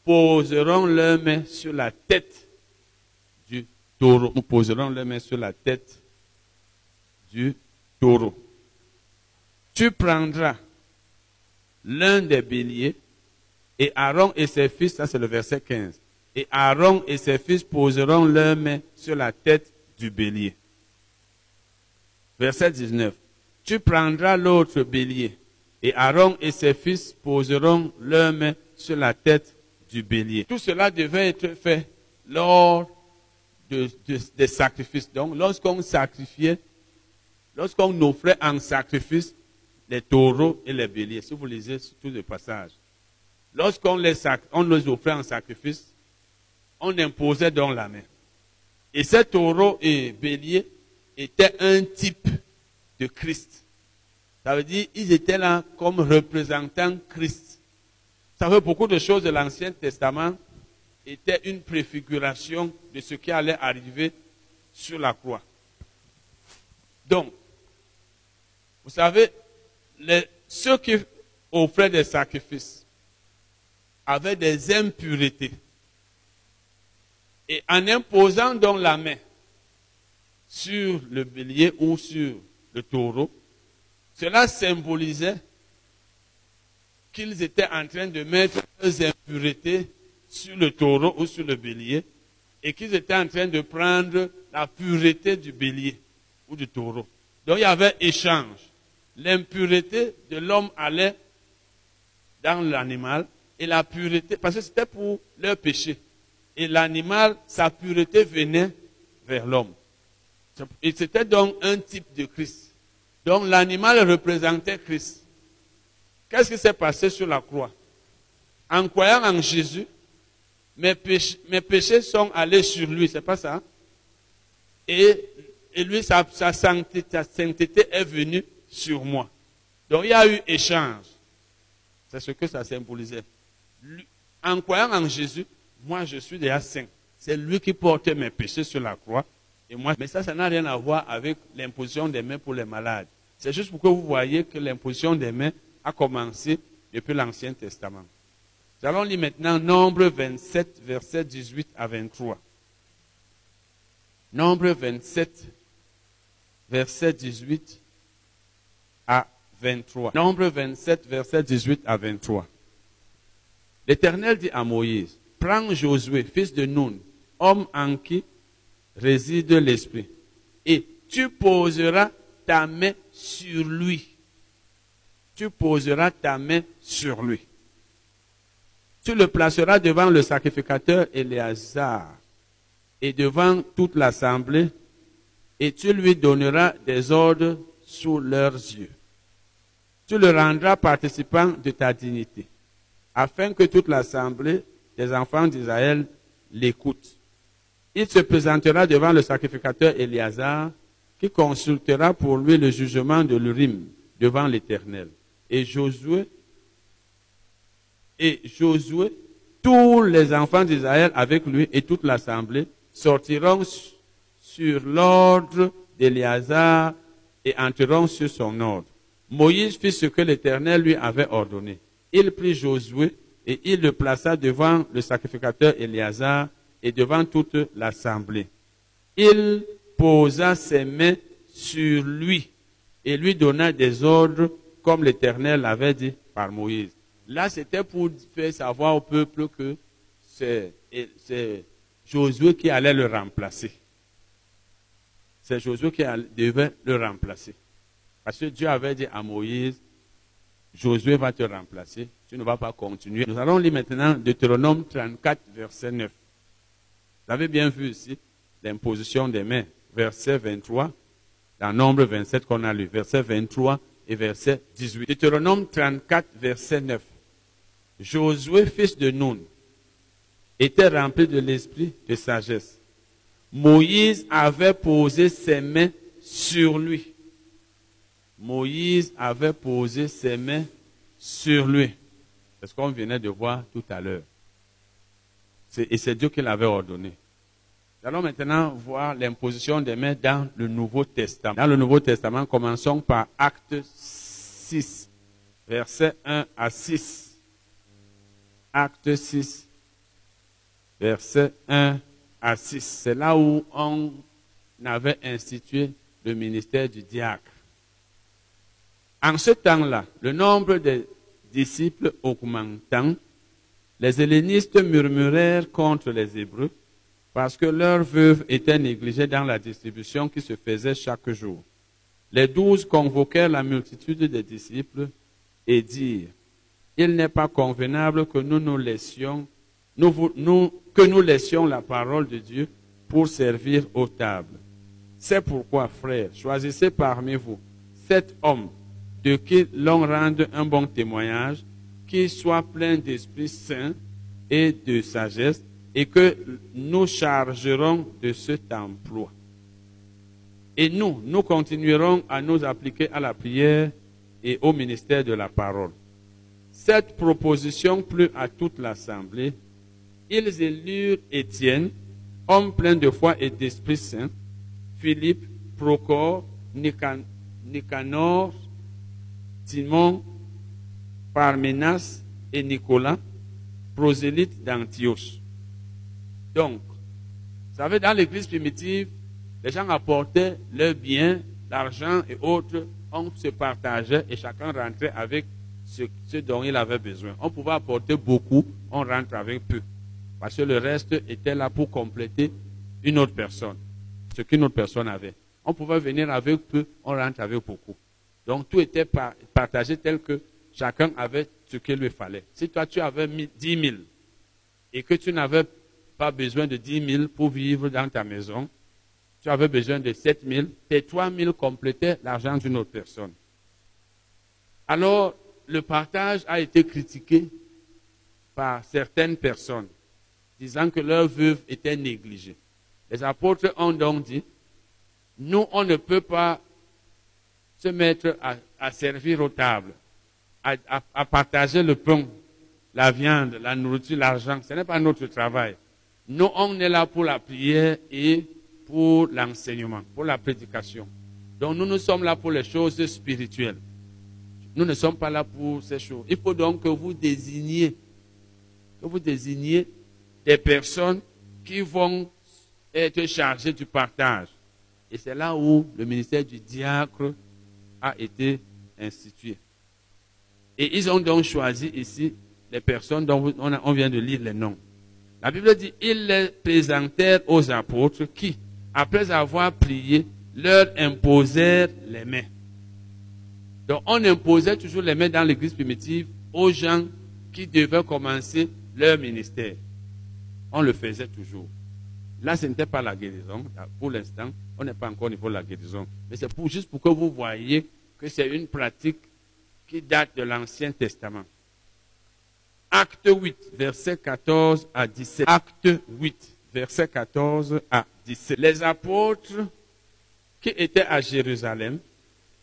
poseront leurs mains sur la tête du taureau. Nous poserons leurs mains sur la tête du taureau. Tu prendras l'un des béliers et Aaron et ses fils, ça c'est le verset 15, et Aaron et ses fils poseront leurs mains sur la tête du bélier. Verset 19. Tu prendras l'autre bélier, et Aaron et ses fils poseront leurs mains sur la tête du bélier. Tout cela devait être fait lors des sacrifices. Donc, lorsqu'on sacrifiait, lorsqu'on offrait un sacrifice les taureaux et les béliers, si vous lisez tous les passages, lorsqu'on les, on les offrait en sacrifice, on imposait dans la main. Et ces taureaux et béliers étaient un type de Christ. Ça veut dire, ils étaient là comme représentants Christ. Ça veut beaucoup de choses de l'Ancien Testament étaient une préfiguration de ce qui allait arriver sur la croix. Donc, vous savez, ceux qui offraient des sacrifices avaient des impuretés. Et en imposant donc la main sur le bélier ou sur le taureau, cela symbolisait qu'ils étaient en train de mettre leurs impuretés sur le taureau ou sur le bélier et qu'ils étaient en train de prendre la pureté du bélier ou du taureau. Donc il y avait échange. L'impureté de l'homme allait dans l'animal et la pureté, parce que c'était pour leur péché. Et l'animal, sa pureté venait vers l'homme. Et c'était donc un type de Christ. Donc l'animal représentait Christ. Qu'est-ce qui s'est passé sur la croix? En croyant en Jésus, mes péchés, sont allés sur lui, c'est pas ça? Et, lui, sa, sa sainteté est venue sur moi. Donc il y a eu échange. C'est ce que ça symbolisait. En croyant en Jésus, moi je suis déjà saint. C'est lui qui portait mes péchés sur la croix mais ça, ça n'a rien à voir avec l'imposition des mains pour les malades. C'est juste pour que vous voyez que l'imposition des mains a commencé depuis l'Ancien Testament. Nous allons lire maintenant Nombre 27, versets 18 à 23. Nombre 27, verset 18 à 23. Nombre 27, verset 18 à 23. L'Éternel dit à Moïse, prends Josué, fils de Nun, homme en qui réside l'Esprit. Et tu poseras ta main sur lui. Tu poseras ta main sur lui. Tu le placeras devant le sacrificateur Éléazar et devant toute l'assemblée, et tu lui donneras des ordres sous leurs yeux. Tu le rendras participant de ta dignité, afin que toute l'assemblée des enfants d'Israël l'écoute il se présentera devant le sacrificateur Éléazar, qui consultera pour lui le jugement de l'Urim devant l'Éternel. Et Josué, et Josué, tous les enfants d'Israël avec lui et toute l'assemblée sortiront sur l'ordre d'Éléazar et entreront sur son ordre. Moïse fit ce que l'Éternel lui avait ordonné. Il prit Josué et il le plaça devant le sacrificateur Éléazar et devant toute l'assemblée. Il posa ses mains sur lui et lui donna des ordres comme l'Éternel l'avait dit par Moïse. Là, c'était pour faire savoir au peuple que c'est Josué qui allait le remplacer. C'est Josué qui devait le remplacer. Parce que Dieu avait dit à Moïse, Josué va te remplacer, tu ne vas pas continuer. Nous allons lire maintenant Deutéronome 34, verset 9. Vous avez bien vu ici l'imposition des mains, verset 23, dans Nombre 27 qu'on a lu, verset 23 et verset 18. Deutéronome 34, verset 9. Josué, fils de Nun, était rempli de l'esprit de sagesse. Moïse avait posé ses mains sur lui. Moïse avait posé ses mains sur lui. C'est ce qu'on venait de voir tout à l'heure. Et c'est Dieu qui l'avait ordonné. Nous allons maintenant voir l'imposition des mains dans le Nouveau Testament. Dans le Nouveau Testament, commençons par Acte 6, versets 1 à 6. Acte 6, versets 1 à 6. C'est là où on avait institué le ministère du diacre. En ce temps-là, le nombre des disciples augmentant, les hellénistes murmurèrent contre les Hébreux parce que leurs veuves étaient négligées dans la distribution qui se faisait chaque jour. Les douze convoquèrent la multitude des disciples et dirent, il n'est pas convenable que nous nous laissions, que nous laissions la parole de Dieu pour servir aux tables. C'est pourquoi, frères, choisissez parmi vous sept hommes de qui l'on rende un bon témoignage, qui soit plein d'Esprit Saint et de sagesse, et que nous chargerons de cet emploi. Et nous, nous continuerons à nous appliquer à la prière et au ministère de la parole. Cette proposition plut à toute l'assemblée. Ils élurent Étienne, homme plein de foi et d'Esprit Saint, Philippe, Procor, Nicanor, Simon, Parmenas et Nicolas, prosélytes d'Antioche. Donc, vous savez, dans l'église primitive, les gens apportaient leurs biens, l'argent et autres, on se partageait et chacun rentrait avec ce, dont il avait besoin. On pouvait apporter beaucoup, on rentre avec peu. Parce que le reste était là pour compléter une autre personne, ce qu'une autre personne avait. On pouvait venir avec peu, on rentre avec beaucoup. Donc tout était partagé tel que chacun avait ce qu'il lui fallait. Si toi tu avais 10 000 et que tu n'avais pas besoin de 10 000 pour vivre dans ta maison, tu avais besoin de 7 000, tes 3 000 complétaient l'argent d'une autre personne. Alors, le partage a été critiqué par certaines personnes, disant que leurs veuves étaient négligées. Les apôtres ont donc dit, nous, on ne peut pas se mettre à, servir aux tables, à, partager le pain, la viande, la nourriture, l'argent. Ce n'est pas notre travail. Nous, on est là pour la prière et pour l'enseignement, pour la prédication. Donc nous, nous sommes là pour les choses spirituelles. Nous ne sommes pas là pour ces choses. Il faut donc que vous désigniez, que vous désigniez des personnes qui vont être chargées du partage. Et c'est là où le ministère du diacre a été institué. Et ils ont donc choisi ici les personnes dont on vient de lire les noms. La Bible dit, ils les présentèrent aux apôtres qui, après avoir prié, leur imposèrent les mains. Donc on imposait toujours les mains dans l'église primitive aux gens qui devaient commencer leur ministère. On le faisait toujours. Là, ce n'était pas la guérison. Pour l'instant, on n'est pas encore au niveau de la guérison. Mais c'est pour, juste pour que vous voyez que c'est une pratique qui date de l'Ancien Testament. Acte 8, verset 14 à 17. Acte 8, verset 14 à 17. Les apôtres qui étaient à Jérusalem,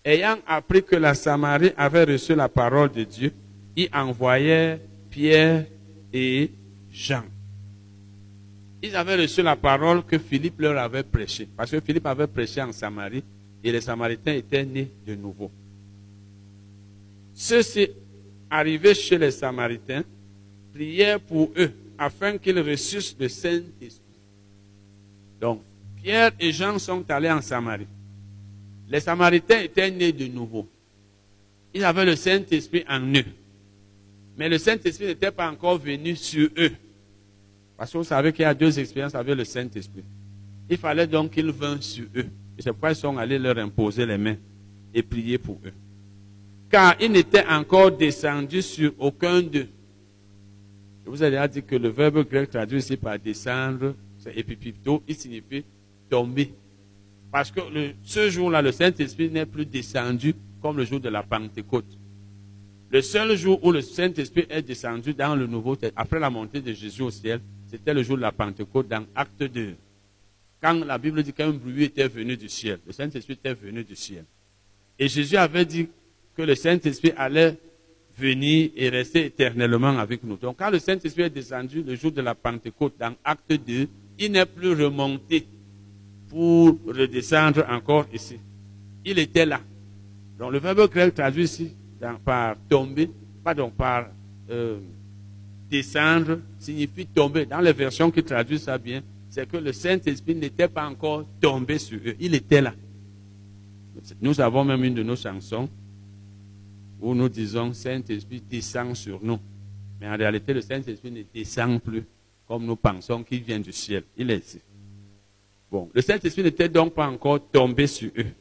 ayant appris que la Samarie avait reçu la parole de Dieu, y envoyèrent Pierre et Jean ils avaient reçu la parole que Philippe leur avait prêchée. Parce que Philippe avait prêché en Samarie et les Samaritains étaient nés de nouveau. Ceux-ci, chez les Samaritains, prièrent pour eux afin qu'ils reçussent le Saint-Esprit. Donc, Pierre et Jean sont allés en Samarie. Les Samaritains étaient nés de nouveau. Ils avaient le Saint-Esprit en eux. Mais le Saint-Esprit n'était pas encore venu sur eux. Parce vous savez qu'il y a deux expériences avec le Saint-Esprit. Il fallait donc qu'ils vinssent sur eux. Et c'est pourquoi ils sont allés leur imposer les mains et prier pour eux. Car ils n'étaient encore descendus sur aucun d'eux. Vous déjà dit que le verbe grec traduit ici par descendre, c'est épipipto, il signifie tomber. Parce que ce jour-là, le Saint-Esprit n'est plus descendu comme le jour de la Pentecôte. Le seul jour où le Saint-Esprit est descendu dans le Nouveau Testament, après la montée de Jésus au ciel, c'était le jour de la Pentecôte dans Acte 2. Quand la Bible dit qu'un bruit était venu du ciel, le Saint-Esprit était venu du ciel. Et Jésus avait dit que le Saint-Esprit allait venir et rester éternellement avec nous. Donc quand le Saint-Esprit est descendu le jour de la Pentecôte dans Acte 2, il n'est plus remonté pour redescendre encore ici. Il était là. Donc le verbe grec traduit ici par tomber, pardon, par euh, descendre, signifie tomber. Dans les versions qui traduisent ça bien, c'est que le Saint-Esprit n'était pas encore tombé sur eux. Il était là. Nous avons même une de nos chansons où nous disons Saint-Esprit descend sur nous. Mais en réalité, le Saint-Esprit ne descend plus comme nous pensons qu'il vient du ciel. Il est ici. Bon, le Saint-Esprit n'était donc pas encore tombé sur eux.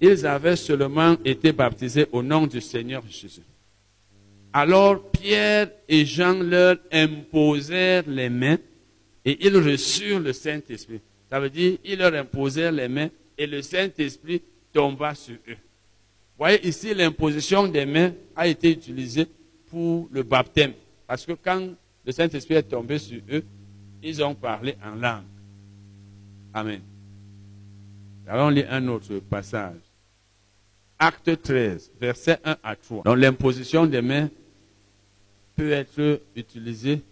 Ils avaient seulement été baptisés au nom du Seigneur Jésus. Alors Pierre et Jean leur imposèrent les mains et ils reçurent le Saint-Esprit. Ça veut dire, ils leur imposèrent les mains et le Saint-Esprit tomba sur eux. Voyez ici, l'imposition des mains a été utilisée pour le baptême. Parce que quand le Saint-Esprit est tombé sur eux, ils ont parlé en langue. Amen. Allons lire un autre passage. Acte 13, verset 1 à 3. Donc l'imposition des mains peut être utilisée.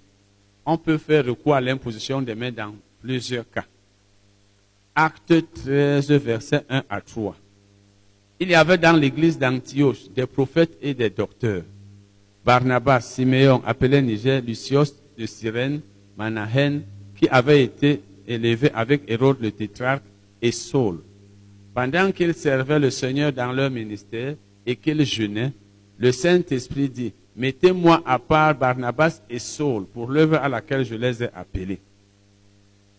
On peut faire recours à l'imposition des mains dans plusieurs cas. Acte 13, verset 1 à 3. Il y avait dans l'église d'Antioche des prophètes et des docteurs. Barnabas, Siméon, appelé Niger, Lucios de Cyrène, Manahen, qui avait été élevé avec Hérode le tétrarque, et Saul. Pendant qu'ils servaient le Seigneur dans leur ministère et qu'ils jeûnaient, le Saint-Esprit dit, Mettez-moi à part Barnabas et Saul pour l'œuvre à laquelle je les ai appelés.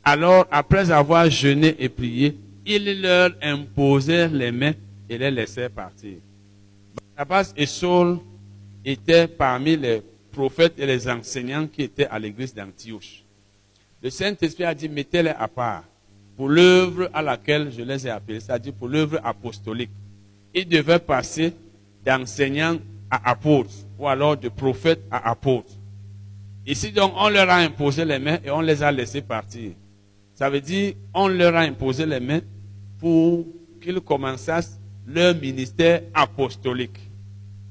Alors, après avoir jeûné et prié, ils leur imposèrent les mains et les laissèrent partir. Barnabas et Saul étaient parmi les prophètes et les enseignants qui étaient à l'église d'Antioche. Le Saint-Esprit a dit, mettez-les à part pour l'œuvre à laquelle je les ai appelés, c'est-à-dire pour l'œuvre apostolique. Ils devaient passer d'enseignants à apôtres, ou alors de prophètes à apôtres. Ici, donc, on leur a imposé les mains et on les a laissés partir. Ça veut dire, on leur a imposé les mains pour qu'ils commençassent leur ministère apostolique.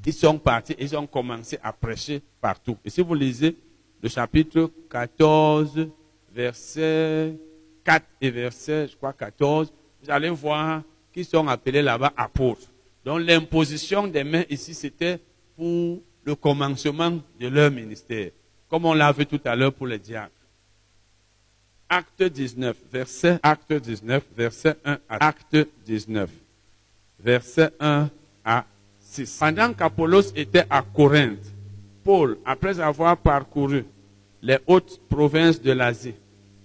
Ils sont partis, ils ont commencé à prêcher partout. Et si vous lisez le chapitre 14, verset 4 et verset, je crois, 14, vous allez voir qu'ils sont appelés là-bas apôtres. Donc l'imposition des mains ici, c'était pour le commencement de leur ministère, comme on l'a vu tout à l'heure pour les diacres. Acte 19, verset, acte 19, verset 1 à acte 19, verset 1 à 6. Pendant qu'Apollos était à Corinthe, Paul, après avoir parcouru les hautes provinces de l'Asie,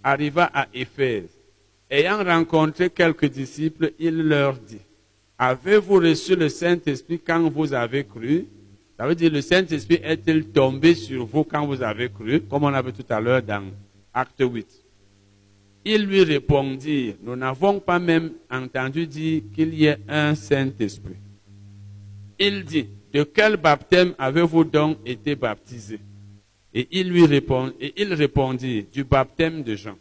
arriva à Éphèse. Ayant rencontré quelques disciples, il leur dit, Avez-vous reçu le Saint-Esprit quand vous avez cru? Ça veut dire, le Saint-Esprit est-il tombé sur vous quand vous avez cru, comme on a vu tout à l'heure dans Acte 8 Ils lui répondirent, Nous n'avons pas même entendu dire qu'il y ait un Saint-Esprit. Il dit, De quel baptême avez-vous donc été baptisé? Et il lui il répondit, du baptême de Jean.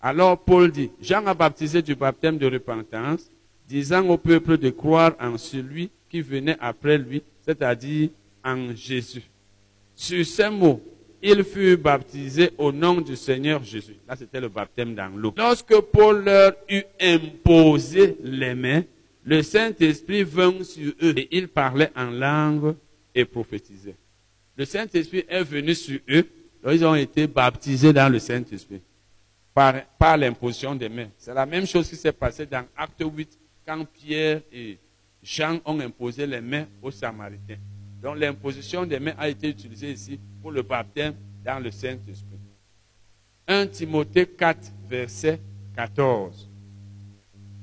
Alors Paul dit, Jean a baptisé du baptême de repentance, disant au peuple de croire en celui qui venait après lui, c'est-à-dire en Jésus. Sur ces mots, il fut baptisé au nom du Seigneur Jésus. Là, c'était le baptême dans l'eau. Lorsque Paul leur eut imposé les mains, le Saint-Esprit vint sur eux et ils parlaient en langue et prophétisaient. le Saint-Esprit est venu sur eux, ils ont été baptisés dans le Saint-Esprit par, par l'imposition des mains. C'est la même chose qui s'est passée dans Acte 8 quand Pierre et Jean ont imposé les mains aux Samaritains. Donc l'imposition des mains a été utilisée ici pour le baptême dans le Saint-Esprit. 1 Timothée 4, verset 14.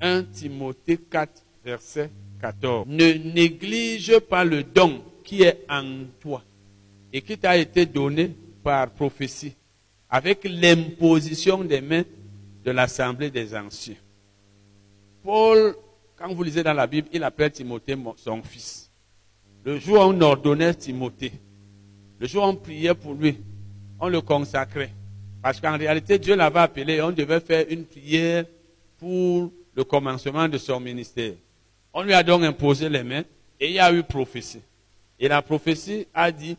1 Timothée 4, verset 14. Ne néglige pas le don qui est en toi et qui t'a été donné par prophétie avec l'imposition des mains de l'assemblée des anciens. Paul, quand vous lisez dans la Bible, il appelle Timothée son fils. Le jour où on ordonnait Timothée, le jour où on priait pour lui, on le consacrait. Parce qu'en réalité, Dieu l'avait appelé et on devait faire une prière pour le commencement de son ministère. On lui a donc imposé les mains et il y a eu prophétie. Et la prophétie a dit,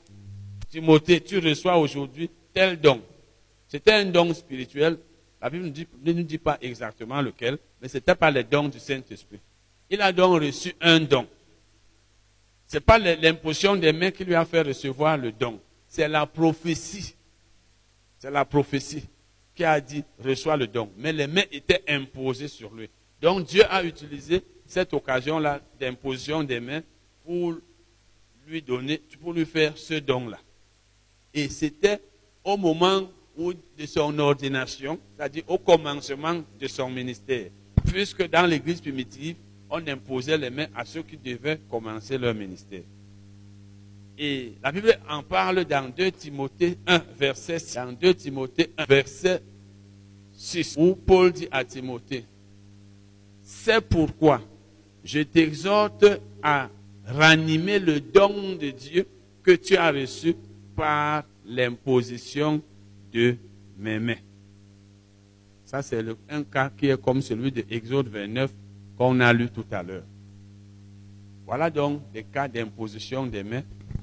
Timothée, tu reçois aujourd'hui tel don. C'était un don spirituel. La Bible ne nous dit pas exactement lequel, mais ce n'était pas le don du Saint-Esprit. Il a donc reçu un don. Ce n'est pas l'imposition des mains qui lui a fait recevoir le don. C'est la prophétie. C'est la prophétie qui a dit reçois le don. Mais les mains étaient imposées sur lui. Donc Dieu a utilisé cette occasion-là d'imposition des mains pour lui donner, pour lui faire ce don-là. Et c'était au moment de son ordination, c'est-à-dire au commencement de son ministère. Puisque dans l'église primitive, on imposait les mains à ceux qui devaient commencer leur ministère. Et la Bible en parle dans 2 Timothée 1, verset 6. Dans 2 Timothée 1, verset 6, où Paul dit à Timothée, c'est pourquoi je t'exhorte à ranimer le don de Dieu que tu as reçu par l'imposition de mes mains. Ça, c'est un cas qui est comme celui de Exode 29 qu'on a lu tout à l'heure. Voilà donc des cas d'imposition des mains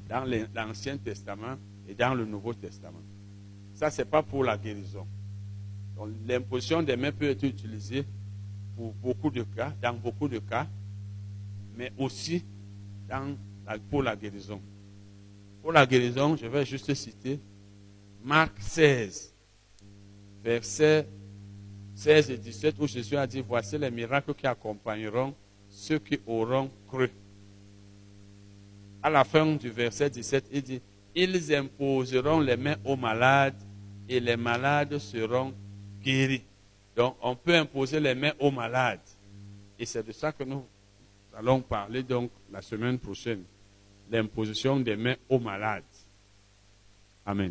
dans l'Ancien Testament et dans le Nouveau Testament. Ça, ce n'est pas pour la guérison. L'imposition des mains peut être utilisée pour beaucoup de cas, dans beaucoup de cas, mais aussi pour la guérison. Pour la guérison, je vais juste citer Marc 16, versets 16 et 17, où Jésus a dit, voici les miracles qui accompagneront ceux qui auront cru. À la fin du verset 17, il dit, ils imposeront les mains aux malades et les malades seront guéris. Donc, on peut imposer les mains aux malades. Et c'est de ça que nous allons parler donc la semaine prochaine. L'imposition des mains aux malades. Amen.